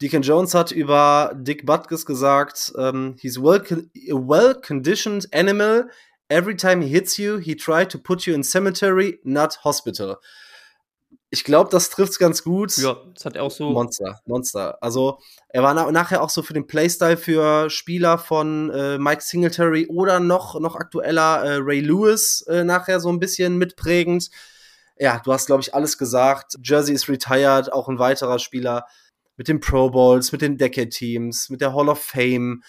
Deacon Jones hat über Dick Butkus gesagt, um, ähm, he's well a well-conditioned animal. Every time he hits you, he tried to put you in cemetery, not hospital. Ich glaube, das trifft's ganz gut. Ja, das hat er auch so. Monster, Monster. Also, er war na nachher auch so für den Playstyle für Spieler von äh, Mike Singletary oder noch, noch aktueller äh, Ray Lewis äh, nachher so ein bisschen mitprägend. Ja, du hast, glaube ich, alles gesagt. Jersey ist retired, auch ein weiterer Spieler mit den Pro Bowls, mit den Decade-Teams, mit der Hall of Fame.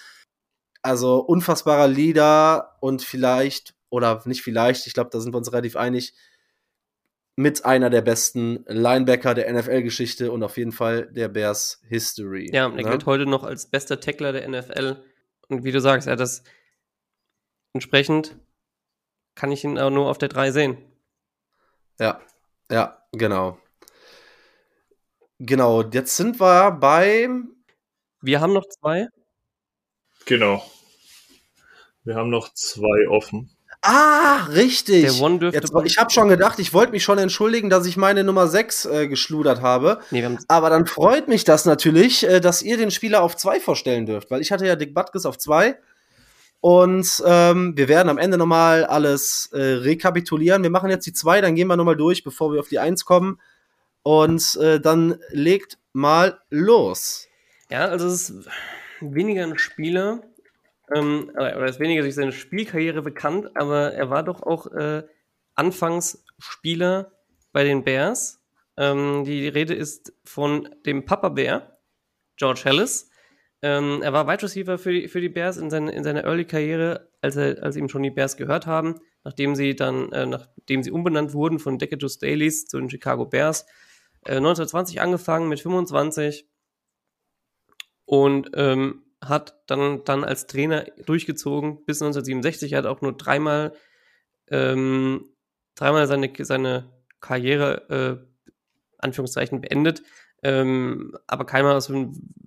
Also unfassbarer Leader und vielleicht, oder nicht vielleicht, ich glaube, da sind wir uns relativ einig, mit einer der besten Linebacker der NFL-Geschichte und auf jeden Fall der Bears History. Ja, er ne? gilt heute noch als bester Tackler der NFL. Und wie du sagst, er hat das entsprechend kann ich ihn auch nur auf der 3 sehen. Ja, ja, genau. Genau, jetzt sind wir bei. Wir haben noch zwei. Genau. Wir haben noch zwei offen. Ah, richtig. Der One dürfte Jetzt, ich habe schon gedacht, ich wollte mich schon entschuldigen, dass ich meine Nummer 6 äh, geschludert habe. Nee, Aber dann freut mich das natürlich, äh, dass ihr den Spieler auf 2 vorstellen dürft, weil ich hatte ja Dick Butkus auf 2. Und ähm, wir werden am Ende nochmal alles äh, rekapitulieren. Wir machen jetzt die 2, dann gehen wir nochmal durch, bevor wir auf die 1 kommen. Und äh, dann legt mal los. Ja, also es ist weniger ein Spieler, ähm, oder ist weniger durch seine Spielkarriere bekannt, aber er war doch auch äh, anfangs Spieler bei den Bears. Ähm, die Rede ist von dem Papa Bear, George Ellis. Ähm, er war Wide Receiver für die, für die Bears in, seine, in seiner Early-Karriere, als, als ihm schon die Bears gehört haben, nachdem sie dann, äh, nachdem sie umbenannt wurden von Decatus Dailies zu den Chicago Bears 1920 äh, angefangen mit 25 und ähm, hat dann, dann als Trainer durchgezogen bis 1967. Er hat auch nur dreimal, ähm, dreimal seine, seine Karriere, äh, Anführungszeichen, beendet. Ähm, aber keinmal aus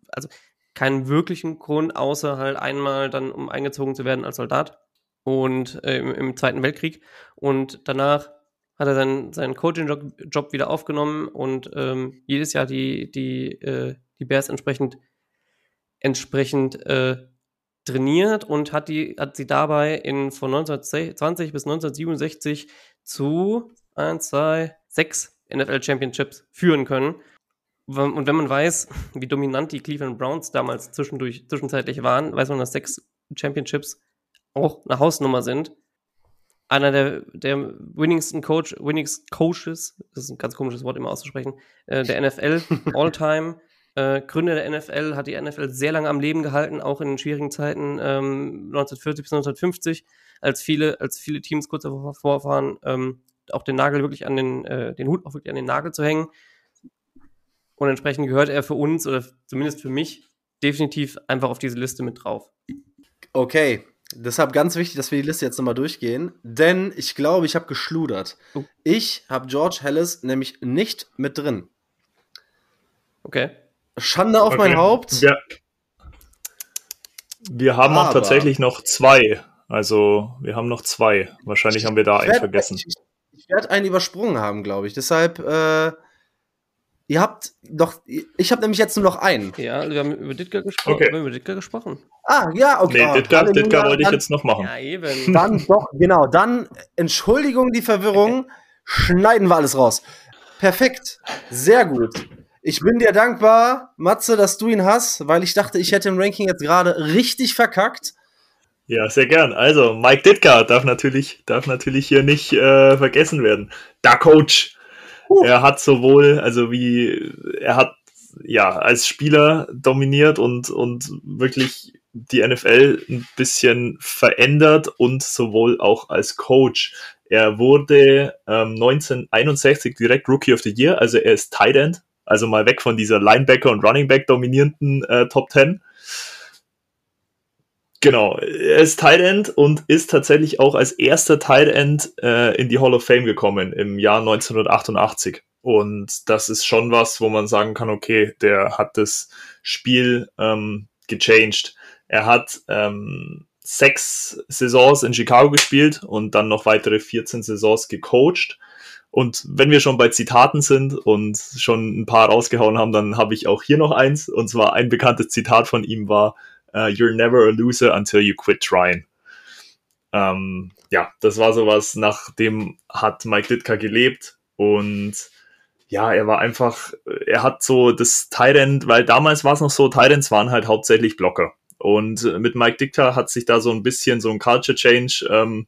also keinen wirklichen Grund, außer halt einmal dann, um eingezogen zu werden als Soldat und äh, im, im Zweiten Weltkrieg. Und danach hat er seinen, seinen Coaching-Job wieder aufgenommen und ähm, jedes Jahr die, die, äh, die Bears entsprechend, entsprechend äh, trainiert und hat, die, hat sie dabei in, von 1920 bis 1967 zu 1, 2, 6 NFL Championships führen können. Und wenn man weiß, wie dominant die Cleveland Browns damals zwischendurch, zwischenzeitlich waren, weiß man, dass sechs Championships auch eine Hausnummer sind einer der, der winningsten Coach, winningsten Coaches, das ist ein ganz komisches Wort immer auszusprechen, äh, der NFL, <laughs> All-Time. Äh, Gründer der NFL, hat die NFL sehr lange am Leben gehalten, auch in schwierigen Zeiten, ähm, 1940 bis 1950, als viele, als viele Teams kurz davor waren, ähm, auch den Nagel wirklich an den, äh, den Hut auch wirklich an den Nagel zu hängen. Und entsprechend gehört er für uns, oder zumindest für mich, definitiv einfach auf diese Liste mit drauf. Okay, Deshalb ganz wichtig, dass wir die Liste jetzt nochmal durchgehen, denn ich glaube, ich habe geschludert. Oh. Ich habe George Hallis nämlich nicht mit drin. Okay. Schande auf okay. mein Haupt. Ja. Wir haben Aber auch tatsächlich noch zwei. Also, wir haben noch zwei. Wahrscheinlich haben wir da einen vergessen. Ich, ich werde einen übersprungen haben, glaube ich. Deshalb äh, Ihr habt doch, ich habe nämlich jetzt nur noch einen. Ja, wir haben über Ditka gesprochen. Okay. über Ditka gesprochen. Ah, ja, okay. Nee, Ditka, Ditka wollte ich jetzt noch machen. Ja, eben. <laughs> Dann doch, genau. Dann, Entschuldigung die Verwirrung, <laughs> schneiden wir alles raus. Perfekt. Sehr gut. Ich bin dir dankbar, Matze, dass du ihn hast, weil ich dachte, ich hätte im Ranking jetzt gerade richtig verkackt. Ja, sehr gern. Also, Mike Ditka darf natürlich, darf natürlich hier nicht äh, vergessen werden. Da Coach. Uh. Er hat sowohl, also wie, er hat ja als Spieler dominiert und, und wirklich die NFL ein bisschen verändert und sowohl auch als Coach. Er wurde ähm, 1961 direkt Rookie of the Year, also er ist Tight End, also mal weg von dieser Linebacker und Running Back dominierenden äh, Top 10. Genau, er ist Tight End und ist tatsächlich auch als erster Tight End äh, in die Hall of Fame gekommen im Jahr 1988. Und das ist schon was, wo man sagen kann, okay, der hat das Spiel ähm, gechanged. Er hat ähm, sechs Saisons in Chicago gespielt und dann noch weitere 14 Saisons gecoacht. Und wenn wir schon bei Zitaten sind und schon ein paar rausgehauen haben, dann habe ich auch hier noch eins. Und zwar ein bekanntes Zitat von ihm war, uh, You're never a loser until you quit trying. Ähm, ja, das war sowas, nach dem hat Mike Ditka gelebt und ja, er war einfach, er hat so das Tyrant, weil damals war es noch so, Tyrants waren halt hauptsächlich Blocker. Und mit Mike Ditka hat sich da so ein bisschen so ein Culture Change, ähm,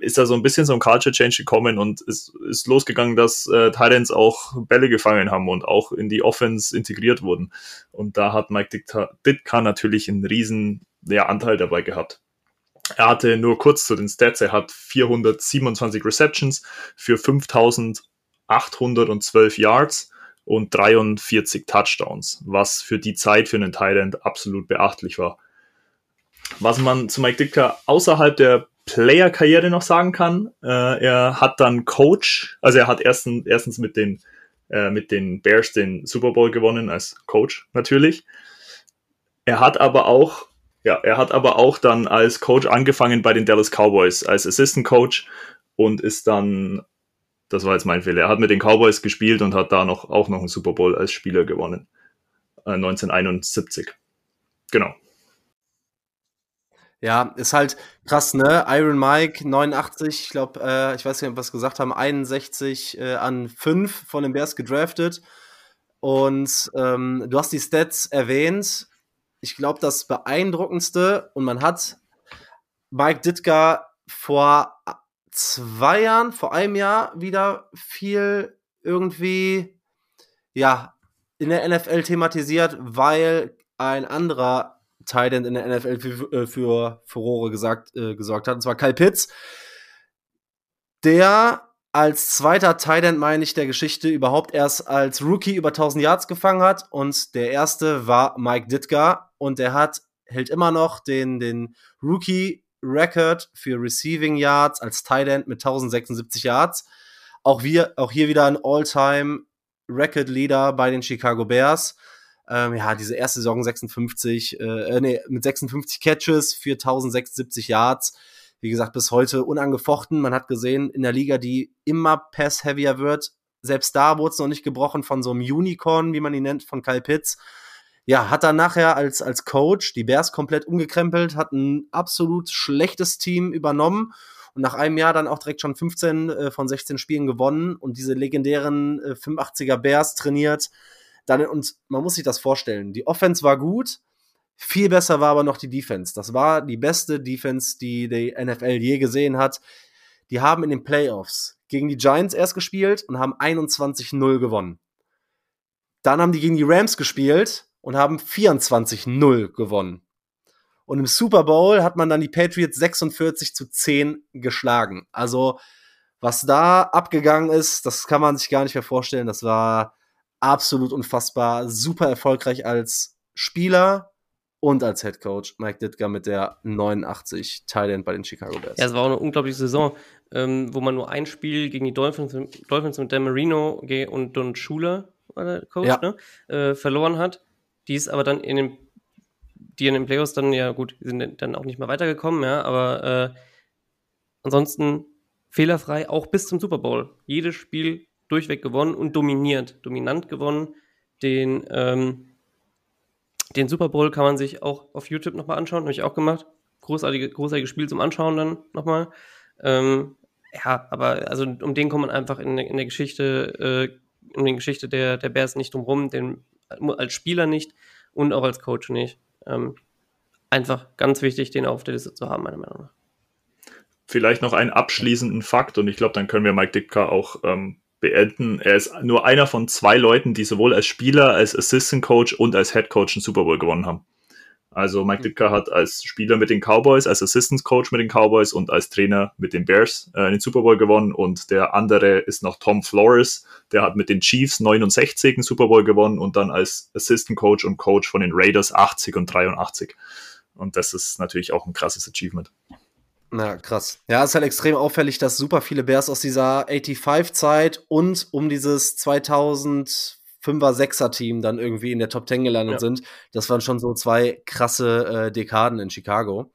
ist da so ein bisschen so ein Culture Change gekommen und ist, ist losgegangen, dass äh, Tyrants auch Bälle gefangen haben und auch in die Offense integriert wurden. Und da hat Mike Ditka, Ditka natürlich einen riesen ja, Anteil dabei gehabt. Er hatte nur kurz zu den Stats, er hat 427 Receptions für 5812 Yards und 43 Touchdowns, was für die Zeit für einen Thailand absolut beachtlich war. Was man zu Mike Ditka außerhalb der Player-Karriere noch sagen kann, äh, er hat dann Coach, also er hat erstens, erstens mit den, äh, mit den Bears den Super Bowl gewonnen als Coach natürlich. Er hat aber auch, ja, er hat aber auch dann als Coach angefangen bei den Dallas Cowboys als Assistant Coach und ist dann, das war jetzt mein Fehler, er hat mit den Cowboys gespielt und hat da noch auch noch einen Super Bowl als Spieler gewonnen. Äh, 1971. Genau. Ja, ist halt krass, ne? Iron Mike, 89, ich glaube, äh, ich weiß nicht, es gesagt haben, 61 äh, an 5 von den Bears gedraftet. Und ähm, du hast die Stats erwähnt. Ich glaube, das beeindruckendste, und man hat Mike Ditka vor zwei Jahren, vor einem Jahr wieder viel irgendwie, ja, in der NFL thematisiert, weil ein anderer Tight in der NFL für, äh, für Furore gesagt, äh, gesorgt hat, und zwar Kyle Pitts, der als zweiter Tight meine ich, der Geschichte überhaupt erst als Rookie über 1000 Yards gefangen hat und der erste war Mike Ditka und der hat, hält immer noch den, den Rookie Record für Receiving Yards als Tight End mit 1076 Yards. Auch, wir, auch hier wieder ein All-Time Record Leader bei den Chicago Bears. Ähm, ja, diese erste Saison 56, äh, äh, nee, mit 56 Catches für 1076 Yards. Wie gesagt, bis heute unangefochten. Man hat gesehen, in der Liga, die immer pass-heavier wird, selbst da wurde es noch nicht gebrochen von so einem Unicorn, wie man ihn nennt, von Kyle Pitts. Ja, hat dann nachher als, als Coach die Bears komplett umgekrempelt, hat ein absolut schlechtes Team übernommen und nach einem Jahr dann auch direkt schon 15 äh, von 16 Spielen gewonnen und diese legendären äh, 85er Bears trainiert. Dann, und man muss sich das vorstellen. Die Offense war gut, viel besser war aber noch die Defense. Das war die beste Defense, die die NFL je gesehen hat. Die haben in den Playoffs gegen die Giants erst gespielt und haben 21-0 gewonnen. Dann haben die gegen die Rams gespielt und haben 24-0 gewonnen. Und im Super Bowl hat man dann die Patriots 46 zu 10 geschlagen. Also, was da abgegangen ist, das kann man sich gar nicht mehr vorstellen. Das war absolut unfassbar, super erfolgreich als Spieler und als Head Coach Mike Ditka mit der 89 Thailand bei den Chicago Bears. Ja, es war auch eine unglaubliche Saison, ähm, wo man nur ein Spiel gegen die Dolphins, Dolphins mit Dan Marino und Don Schuler, der Coach, ja. ne, äh, verloren hat. Die ist aber dann in den, die in den Playoffs dann, ja gut, sind dann auch nicht mehr weitergekommen, ja, aber äh, ansonsten fehlerfrei, auch bis zum Super Bowl. Jedes Spiel durchweg gewonnen und dominiert, dominant gewonnen. Den, ähm, den Super Bowl kann man sich auch auf YouTube nochmal anschauen, habe ich auch gemacht. Großartige, großartiges Spiel zum Anschauen dann nochmal. Ähm, Ja, aber also um den kommt man einfach in, in der Geschichte, äh, in der Geschichte der, der Bears nicht drum rum, den als Spieler nicht und auch als Coach nicht. Ähm, einfach ganz wichtig, den auf der Liste zu haben, meiner Meinung nach. Vielleicht noch einen abschließenden Fakt und ich glaube, dann können wir Mike Ditka auch ähm, beenden. Er ist nur einer von zwei Leuten, die sowohl als Spieler, als Assistant Coach und als Head Coach einen Super Bowl gewonnen haben. Also Mike Ditka hat als Spieler mit den Cowboys, als Assistant Coach mit den Cowboys und als Trainer mit den Bears äh, den Super Bowl gewonnen. Und der andere ist noch Tom Flores, der hat mit den Chiefs 69 einen Super Bowl gewonnen und dann als Assistant Coach und Coach von den Raiders 80 und 83. Und das ist natürlich auch ein krasses Achievement. Na, krass. Ja, es ist halt extrem auffällig, dass super viele Bears aus dieser 85-Zeit und um dieses 2005er, 6er Team dann irgendwie in der Top 10 gelandet ja. sind. Das waren schon so zwei krasse äh, Dekaden in Chicago.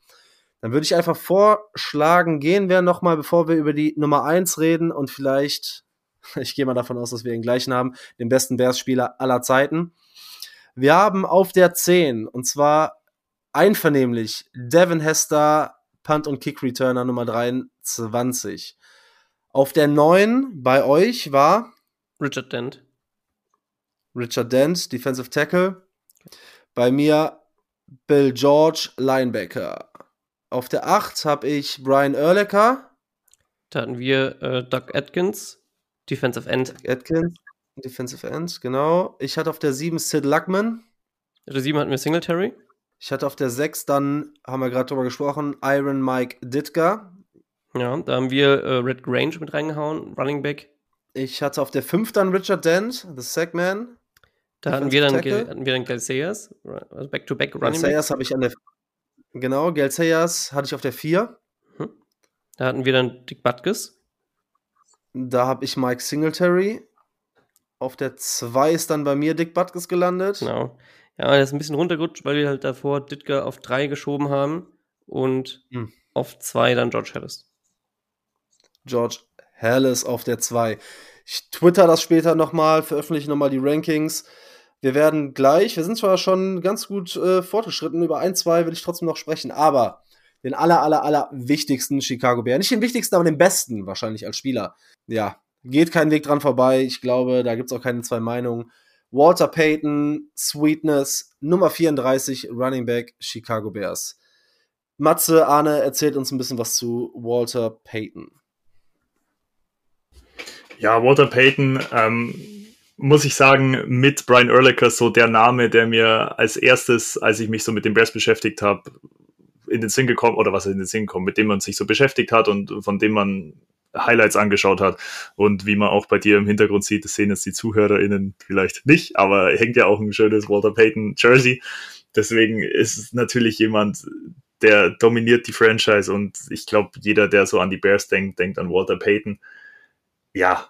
Dann würde ich einfach vorschlagen, gehen wir nochmal, bevor wir über die Nummer 1 reden und vielleicht, <laughs> ich gehe mal davon aus, dass wir den gleichen haben, den besten Bears-Spieler aller Zeiten. Wir haben auf der 10, und zwar einvernehmlich Devin Hester, Punt- und Kick-Returner Nummer 23. Auf der 9 bei euch war Richard Dent. Richard Dent, Defensive Tackle. Bei mir Bill George, Linebacker. Auf der 8 habe ich Brian Erlecker. Da hatten wir äh, Doug Atkins, Defensive End. Doug Atkins, Defensive End, genau. Ich hatte auf der 7 Sid Luckman. Auf der 7 hatten wir Singletary. Ich hatte auf der 6 dann, haben wir gerade drüber gesprochen, Iron Mike Ditka. Ja, da haben wir äh, Red Grange mit reingehauen, Running Back. Ich hatte auf der 5 dann Richard Dent, The Sackman. Da hatten wir, dann, hatten wir dann Galceas, also Back-to-Back -back Running Galceas habe ich an der, genau, Galceas hatte ich auf der 4. Hm. Da hatten wir dann Dick Butkus. Da habe ich Mike Singletary. Auf der 2 ist dann bei mir Dick Butkus gelandet. Genau. Ja, er ist ein bisschen runtergerutscht, weil wir halt davor Ditker auf drei geschoben haben und hm. auf zwei dann George Hallis. George Hallis auf der zwei. Ich twitter das später nochmal, veröffentliche nochmal die Rankings. Wir werden gleich, wir sind zwar schon ganz gut äh, fortgeschritten, über ein, zwei will ich trotzdem noch sprechen, aber den aller, aller, aller wichtigsten Chicago Bear, nicht den wichtigsten, aber den besten wahrscheinlich als Spieler. Ja, geht kein Weg dran vorbei. Ich glaube, da gibt es auch keine zwei Meinungen. Walter Payton, Sweetness, Nummer 34, Running Back, Chicago Bears. Matze, Arne erzählt uns ein bisschen was zu Walter Payton. Ja, Walter Payton, ähm, muss ich sagen, mit Brian Urlacher so der Name, der mir als erstes, als ich mich so mit den Bears beschäftigt habe, in den Sinn gekommen, oder was in den Sinn gekommen, mit dem man sich so beschäftigt hat und von dem man Highlights angeschaut hat. Und wie man auch bei dir im Hintergrund sieht, das sehen jetzt die ZuhörerInnen vielleicht nicht, aber hängt ja auch ein schönes Walter Payton Jersey. Deswegen ist es natürlich jemand, der dominiert die Franchise und ich glaube, jeder, der so an die Bears denkt, denkt an Walter Payton. Ja,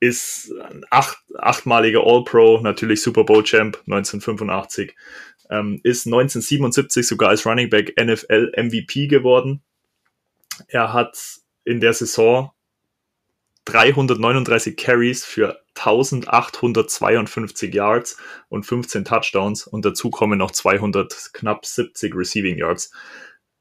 ist ein acht, achtmaliger All-Pro, natürlich Super Bowl Champ 1985, ähm, ist 1977 sogar als Running Back NFL MVP geworden. Er hat in der Saison 339 Carries für 1852 Yards und 15 Touchdowns und dazu kommen noch 200 knapp 70 Receiving Yards.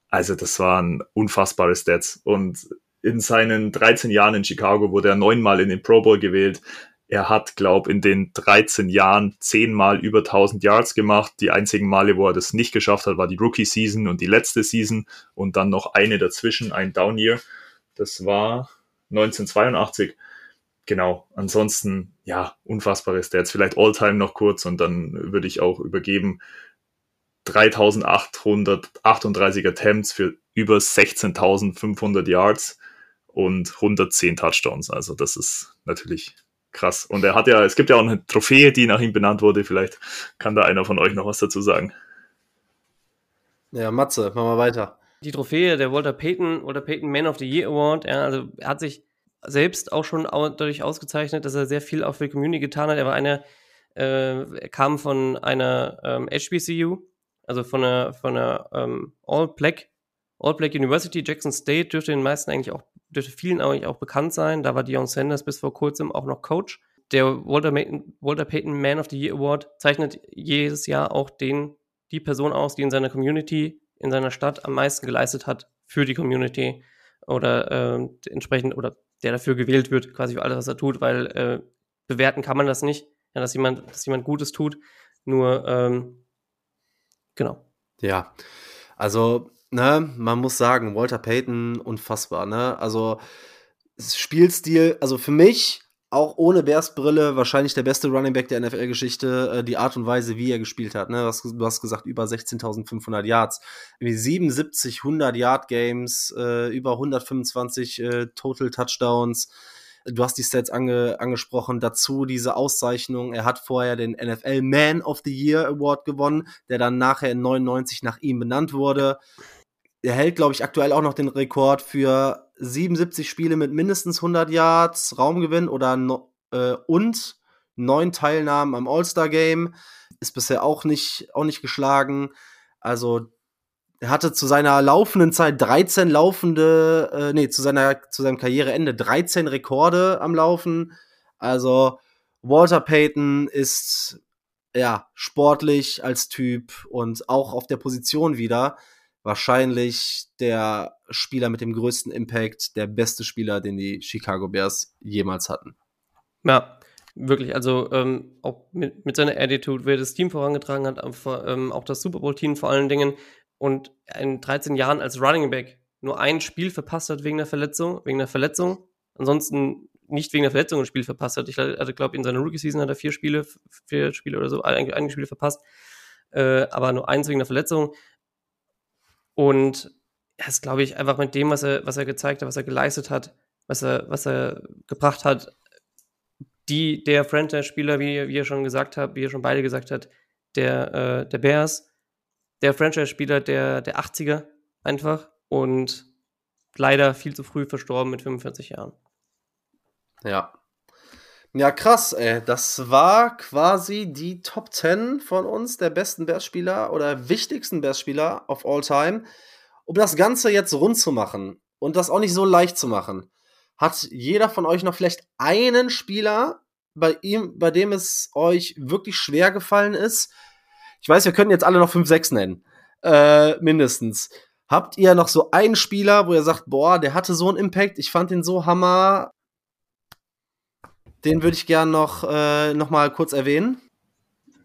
Also das waren unfassbare Stats und in seinen 13 Jahren in Chicago wurde er neunmal in den Pro Bowl gewählt. Er hat, glaube in den 13 Jahren zehnmal über 1000 Yards gemacht. Die einzigen Male, wo er das nicht geschafft hat, war die Rookie Season und die letzte Season und dann noch eine dazwischen, ein Down Year. Das war 1982. Genau, ansonsten, ja, unfassbares Stats. Vielleicht Alltime noch kurz und dann würde ich auch übergeben. 3838 Attempts für über 16.500 Yards und 110 Touchdowns. Also das ist natürlich krass. Und er hat ja, es gibt ja auch eine Trophäe, die nach ihm benannt wurde. Vielleicht kann da einer von euch noch was dazu sagen. Ja, Matze, machen wir weiter die Trophäe der Walter Payton, Walter Payton Man of the Year Award. Ja, also er hat sich selbst auch schon dadurch ausgezeichnet, dass er sehr viel auch für die Community getan hat. Er war einer, äh, er kam von einer ähm, HBCU, also von einer, von einer ähm, All Black, All Black University, Jackson State, dürfte den meisten eigentlich auch, dürfte vielen eigentlich auch bekannt sein. Da war Dion Sanders bis vor kurzem auch noch Coach. Der Walter, Walter Payton Man of the Year Award zeichnet jedes Jahr auch den, die Person aus, die in seiner Community in seiner Stadt am meisten geleistet hat für die Community. oder äh, entsprechend oder der dafür gewählt wird, quasi für alles, was er tut, weil äh, bewerten kann man das nicht, ja, dass jemand, dass jemand Gutes tut. Nur ähm, genau. Ja, also ne, man muss sagen, Walter Payton unfassbar, ne? Also Spielstil, also für mich auch ohne Bears Brille wahrscheinlich der beste Running Back der NFL-Geschichte, äh, die Art und Weise, wie er gespielt hat. Ne? Du, hast, gesagt, über 16.500 Yards, 77 100 Yard Games, äh, über 125 äh, Total Touchdowns. Du hast die Stats ange angesprochen. Dazu diese Auszeichnung. Er hat vorher den NFL Man of the Year Award gewonnen, der dann nachher in 99 nach ihm benannt wurde. Er hält, glaube ich, aktuell auch noch den Rekord für 77 Spiele mit mindestens 100 Yards, Raumgewinn oder äh, und neun Teilnahmen am All-Star-Game. Ist bisher auch nicht, auch nicht geschlagen. Also er hatte zu seiner laufenden Zeit 13 laufende, äh, nee, zu seiner, zu seinem Karriereende 13 Rekorde am Laufen. Also Walter Payton ist ja sportlich als Typ und auch auf der Position wieder wahrscheinlich der Spieler mit dem größten Impact, der beste Spieler, den die Chicago Bears jemals hatten. Ja, wirklich. Also ähm, auch mit, mit seiner Attitude, wer das Team vorangetragen hat, ähm, auch das Super Bowl-Team vor allen Dingen. Und in 13 Jahren als Running Back nur ein Spiel verpasst hat wegen der Verletzung, wegen der Verletzung. Ansonsten nicht wegen der Verletzung ein Spiel verpasst hat. Ich also glaube, in seiner Rookie-Season hat er vier Spiele, vier Spiele oder so, einige Spiele verpasst. Äh, aber nur eins wegen der Verletzung. Und er ist, glaube ich, einfach mit dem, was er, was er gezeigt hat, was er geleistet hat, was er, was er gebracht hat, die, der Franchise-Spieler, wie, wie ihr schon gesagt habt, wie ihr schon beide gesagt habt, der, äh, der Bears, der Franchise-Spieler der, der 80er einfach und leider viel zu früh verstorben mit 45 Jahren. Ja. Ja, krass, ey. Das war quasi die Top 10 von uns der besten Bears-Spieler oder wichtigsten Bears-Spieler of all time. Um das Ganze jetzt rund zu machen und das auch nicht so leicht zu machen, hat jeder von euch noch vielleicht einen Spieler, bei ihm, bei dem es euch wirklich schwer gefallen ist. Ich weiß, wir können jetzt alle noch 5, 6 nennen. Äh, mindestens. Habt ihr noch so einen Spieler, wo ihr sagt, boah, der hatte so einen Impact, ich fand den so hammer, den würde ich gern noch, äh, noch mal kurz erwähnen.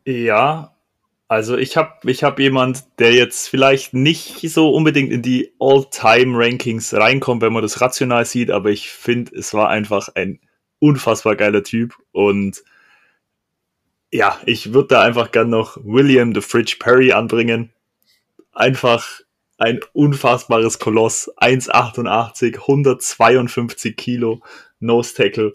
Ja, also ich habe ich hab jemand, der jetzt vielleicht nicht so unbedingt in die All-Time-Rankings reinkommt, wenn man das rational sieht, aber ich finde, es war einfach ein unfassbar geiler Typ und ja, ich würde da einfach gern noch William the Fridge Perry anbringen. Einfach ein unfassbares Koloss, 1,88, 152 Kilo, Nose Tackle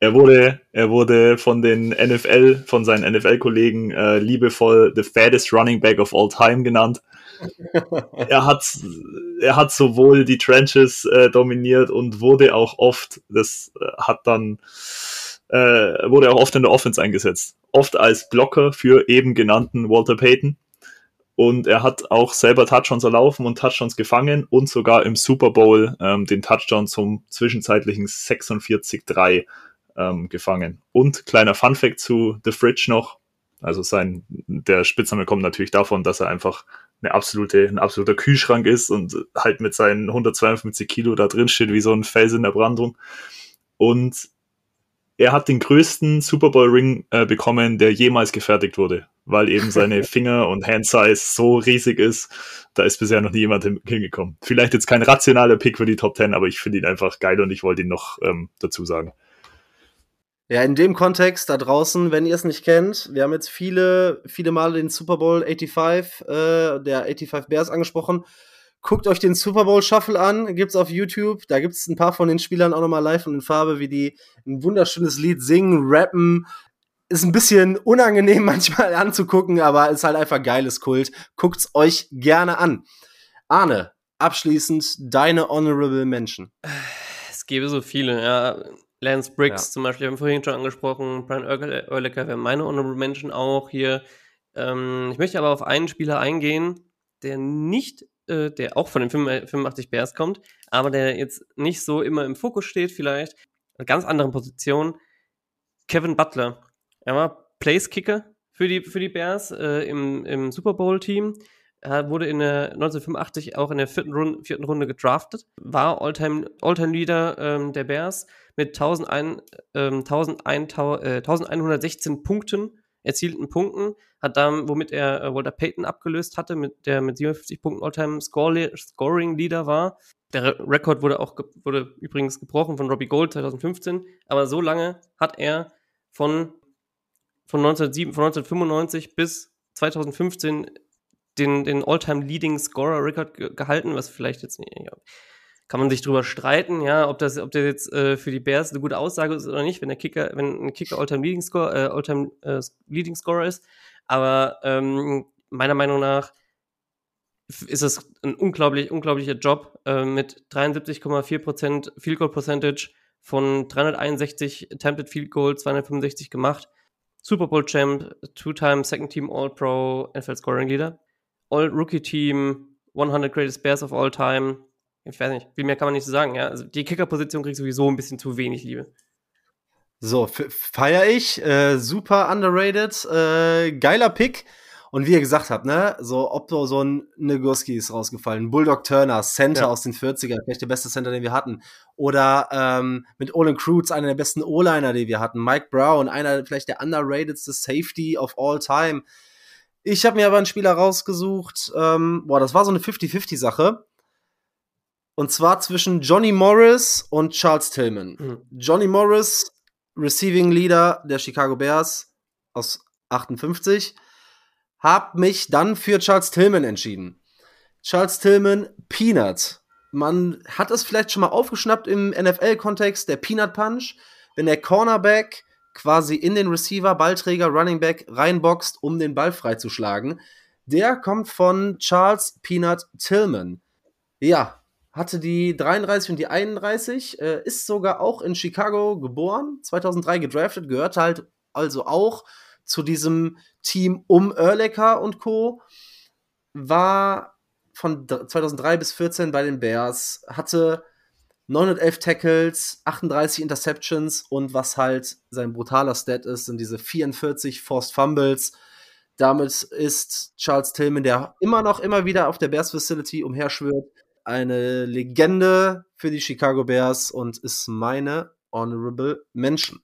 er wurde, er wurde von den NFL, von seinen NFL-Kollegen äh, liebevoll the fattest running back of all time genannt. <laughs> er hat, er hat sowohl die Trenches äh, dominiert und wurde auch oft, das äh, hat dann, äh, wurde auch oft in der Offense eingesetzt. Oft als Blocker für eben genannten Walter Payton. Und er hat auch selber Touchdowns erlaufen und Touchdowns gefangen und sogar im Super Bowl ähm, den Touchdown zum zwischenzeitlichen 46-3 ähm, gefangen. Und kleiner Funfact zu The Fridge noch. Also sein, der Spitzname kommt natürlich davon, dass er einfach eine absolute, ein absoluter Kühlschrank ist und halt mit seinen 152 Kilo da drin steht wie so ein Fels in der Brandung. Und er hat den größten Super Bowl Ring äh, bekommen, der jemals gefertigt wurde, weil eben seine <laughs> Finger und Hand Size so riesig ist. Da ist bisher noch nie jemand hingekommen. Vielleicht jetzt kein rationaler Pick für die Top 10, aber ich finde ihn einfach geil und ich wollte ihn noch ähm, dazu sagen. Ja, in dem Kontext da draußen, wenn ihr es nicht kennt, wir haben jetzt viele, viele Male den Super Bowl 85, äh, der 85 Bears angesprochen. Guckt euch den Super Bowl Shuffle an, gibt's auf YouTube. Da gibt's ein paar von den Spielern auch nochmal live und in Farbe, wie die ein wunderschönes Lied singen, rappen. Ist ein bisschen unangenehm <laughs> manchmal anzugucken, aber ist halt einfach geiles Kult. Guckt's euch gerne an. Arne, abschließend deine Honorable Menschen. Es gäbe so viele, ja. Lance Briggs ja. zum Beispiel, haben wir vorhin schon angesprochen, Brian Urlacher wäre meine Honorable Mention auch hier. Ähm, ich möchte aber auf einen Spieler eingehen, der nicht, äh, der auch von den 85 Bears kommt, aber der jetzt nicht so immer im Fokus steht, vielleicht. Eine ganz andere Position. Kevin Butler. Er war Place-Kicker für die, für die Bears äh, im, im Super Bowl-Team. Er wurde in der 1985 auch in der vierten Runde, vierten Runde gedraftet, war Alltime Alltime Leader ähm, der Bears mit 1001, ähm, 1001, äh, 1116 Punkten, erzielten Punkten, hat dann, womit er äh, Walter Payton abgelöst hatte, mit der mit 57 Punkten Alltime Scoring Leader war. Der Rekord wurde auch wurde übrigens gebrochen von Robbie Gold 2015, aber so lange hat er von von, 1907, von 1995 bis 2015 den, den All-Time Leading Scorer Record ge gehalten, was vielleicht jetzt nicht, ja, kann man sich drüber streiten, ja, ob das, ob der jetzt äh, für die Bears eine gute Aussage ist oder nicht, wenn der Kicker, wenn ein Kicker All-Time Leading Score, äh, All-Time äh, Leading Scorer ist. Aber ähm, meiner Meinung nach ist es ein unglaublich, unglaublicher Job äh, mit 73,4% Field Goal Percentage von 361 Attempted Field Goal, 265 gemacht. Super Bowl Champ, Two-Time Second Team All-Pro, NFL Scoring Leader. All-Rookie-Team, 100 Greatest Bears of All Time. Ich weiß nicht, viel mehr kann man nicht so sagen. Ja? Also die Kicker-Position kriegt sowieso ein bisschen zu wenig Liebe. So, feier ich. Äh, super underrated. Äh, geiler Pick. Und wie ihr gesagt habt, ne, so ob so ein Negurski ist rausgefallen, Bulldog Turner, Center ja. aus den 40er, vielleicht der beste Center, den wir hatten. Oder ähm, mit Olin Cruz, einer der besten O-Liner, die wir hatten. Mike Brown, einer vielleicht der underratedste Safety of all time. Ich habe mir aber einen Spieler rausgesucht, ähm, boah, das war so eine 50-50-Sache. Und zwar zwischen Johnny Morris und Charles Tillman. Mhm. Johnny Morris, Receiving Leader der Chicago Bears aus 58 habe mich dann für Charles Tillman entschieden. Charles Tillman, Peanut. Man hat es vielleicht schon mal aufgeschnappt im NFL-Kontext, der Peanut Punch. Wenn der Cornerback quasi in den Receiver, Ballträger, Running Back reinboxt, um den Ball freizuschlagen. Der kommt von Charles Peanut Tillman. Ja, hatte die 33 und die 31, äh, ist sogar auch in Chicago geboren, 2003 gedraftet, gehört halt also auch zu diesem Team um Erlecker und Co. War von 2003 bis 14 bei den Bears, hatte 911 Tackles, 38 Interceptions und was halt sein brutaler Stat ist, sind diese 44 Forced Fumbles. Damit ist Charles Tillman, der immer noch immer wieder auf der Bears Facility umherschwört, eine Legende für die Chicago Bears und ist meine Honorable Mention.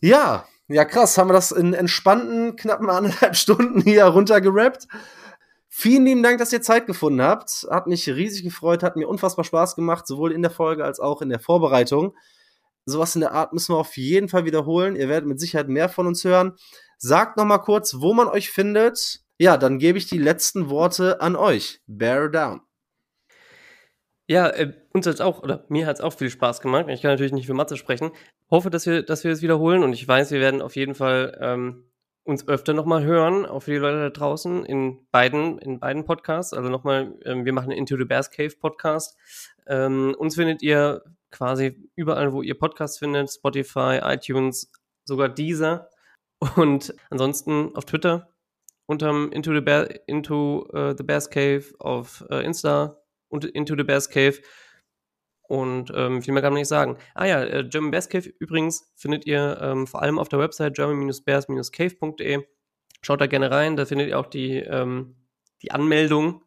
Ja, ja, krass, haben wir das in entspannten, knappen anderthalb <laughs> Stunden hier runtergerappt. Vielen lieben Dank, dass ihr Zeit gefunden habt. Hat mich riesig gefreut, hat mir unfassbar Spaß gemacht, sowohl in der Folge als auch in der Vorbereitung. Sowas in der Art müssen wir auf jeden Fall wiederholen. Ihr werdet mit Sicherheit mehr von uns hören. Sagt noch mal kurz, wo man euch findet. Ja, dann gebe ich die letzten Worte an euch. Bear down. Ja, äh, uns hat auch, oder mir hat es auch viel Spaß gemacht. Ich kann natürlich nicht für Matze sprechen. Hoffe, dass wir, dass wir es wiederholen und ich weiß, wir werden auf jeden Fall ähm, uns öfter nochmal hören, auch für die Leute da draußen, in beiden, in beiden Podcasts. Also nochmal, ähm, wir machen einen Into the Bears Cave Podcast. Ähm, uns findet ihr quasi überall, wo ihr Podcasts findet, Spotify, iTunes, sogar dieser. Und ansonsten auf Twitter unterm Into the, Bear, Into, uh, the Bears Cave, auf uh, Insta, und Into the Bears Cave. Und ähm, viel mehr kann man nicht sagen. Ah ja, äh, German Bears Cave übrigens findet ihr ähm, vor allem auf der Website german-bears-cave.de. Schaut da gerne rein, da findet ihr auch die, ähm, die Anmeldung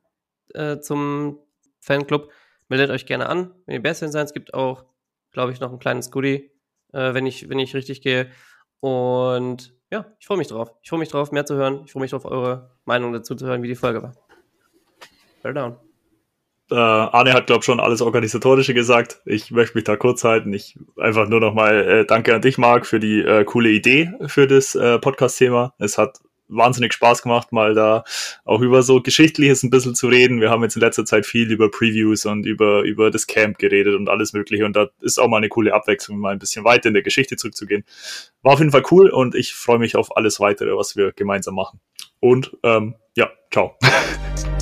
äh, zum Fanclub. Meldet euch gerne an, wenn ihr Bears-Fan seid. Es gibt auch, glaube ich, noch ein kleines Goodie, äh, wenn, ich, wenn ich richtig gehe. Und ja, ich freue mich drauf. Ich freue mich drauf, mehr zu hören. Ich freue mich drauf, eure Meinung dazu zu hören, wie die Folge war. Bear down. Äh, Arne hat, glaube schon alles Organisatorische gesagt. Ich möchte mich da kurz halten. Ich einfach nur nochmal äh, danke an dich, Marc, für die äh, coole Idee für das äh, Podcast-Thema. Es hat wahnsinnig Spaß gemacht, mal da auch über so Geschichtliches ein bisschen zu reden. Wir haben jetzt in letzter Zeit viel über Previews und über, über das Camp geredet und alles Mögliche. Und da ist auch mal eine coole Abwechslung, mal ein bisschen weiter in der Geschichte zurückzugehen. War auf jeden Fall cool und ich freue mich auf alles weitere, was wir gemeinsam machen. Und ähm, ja, ciao. <laughs>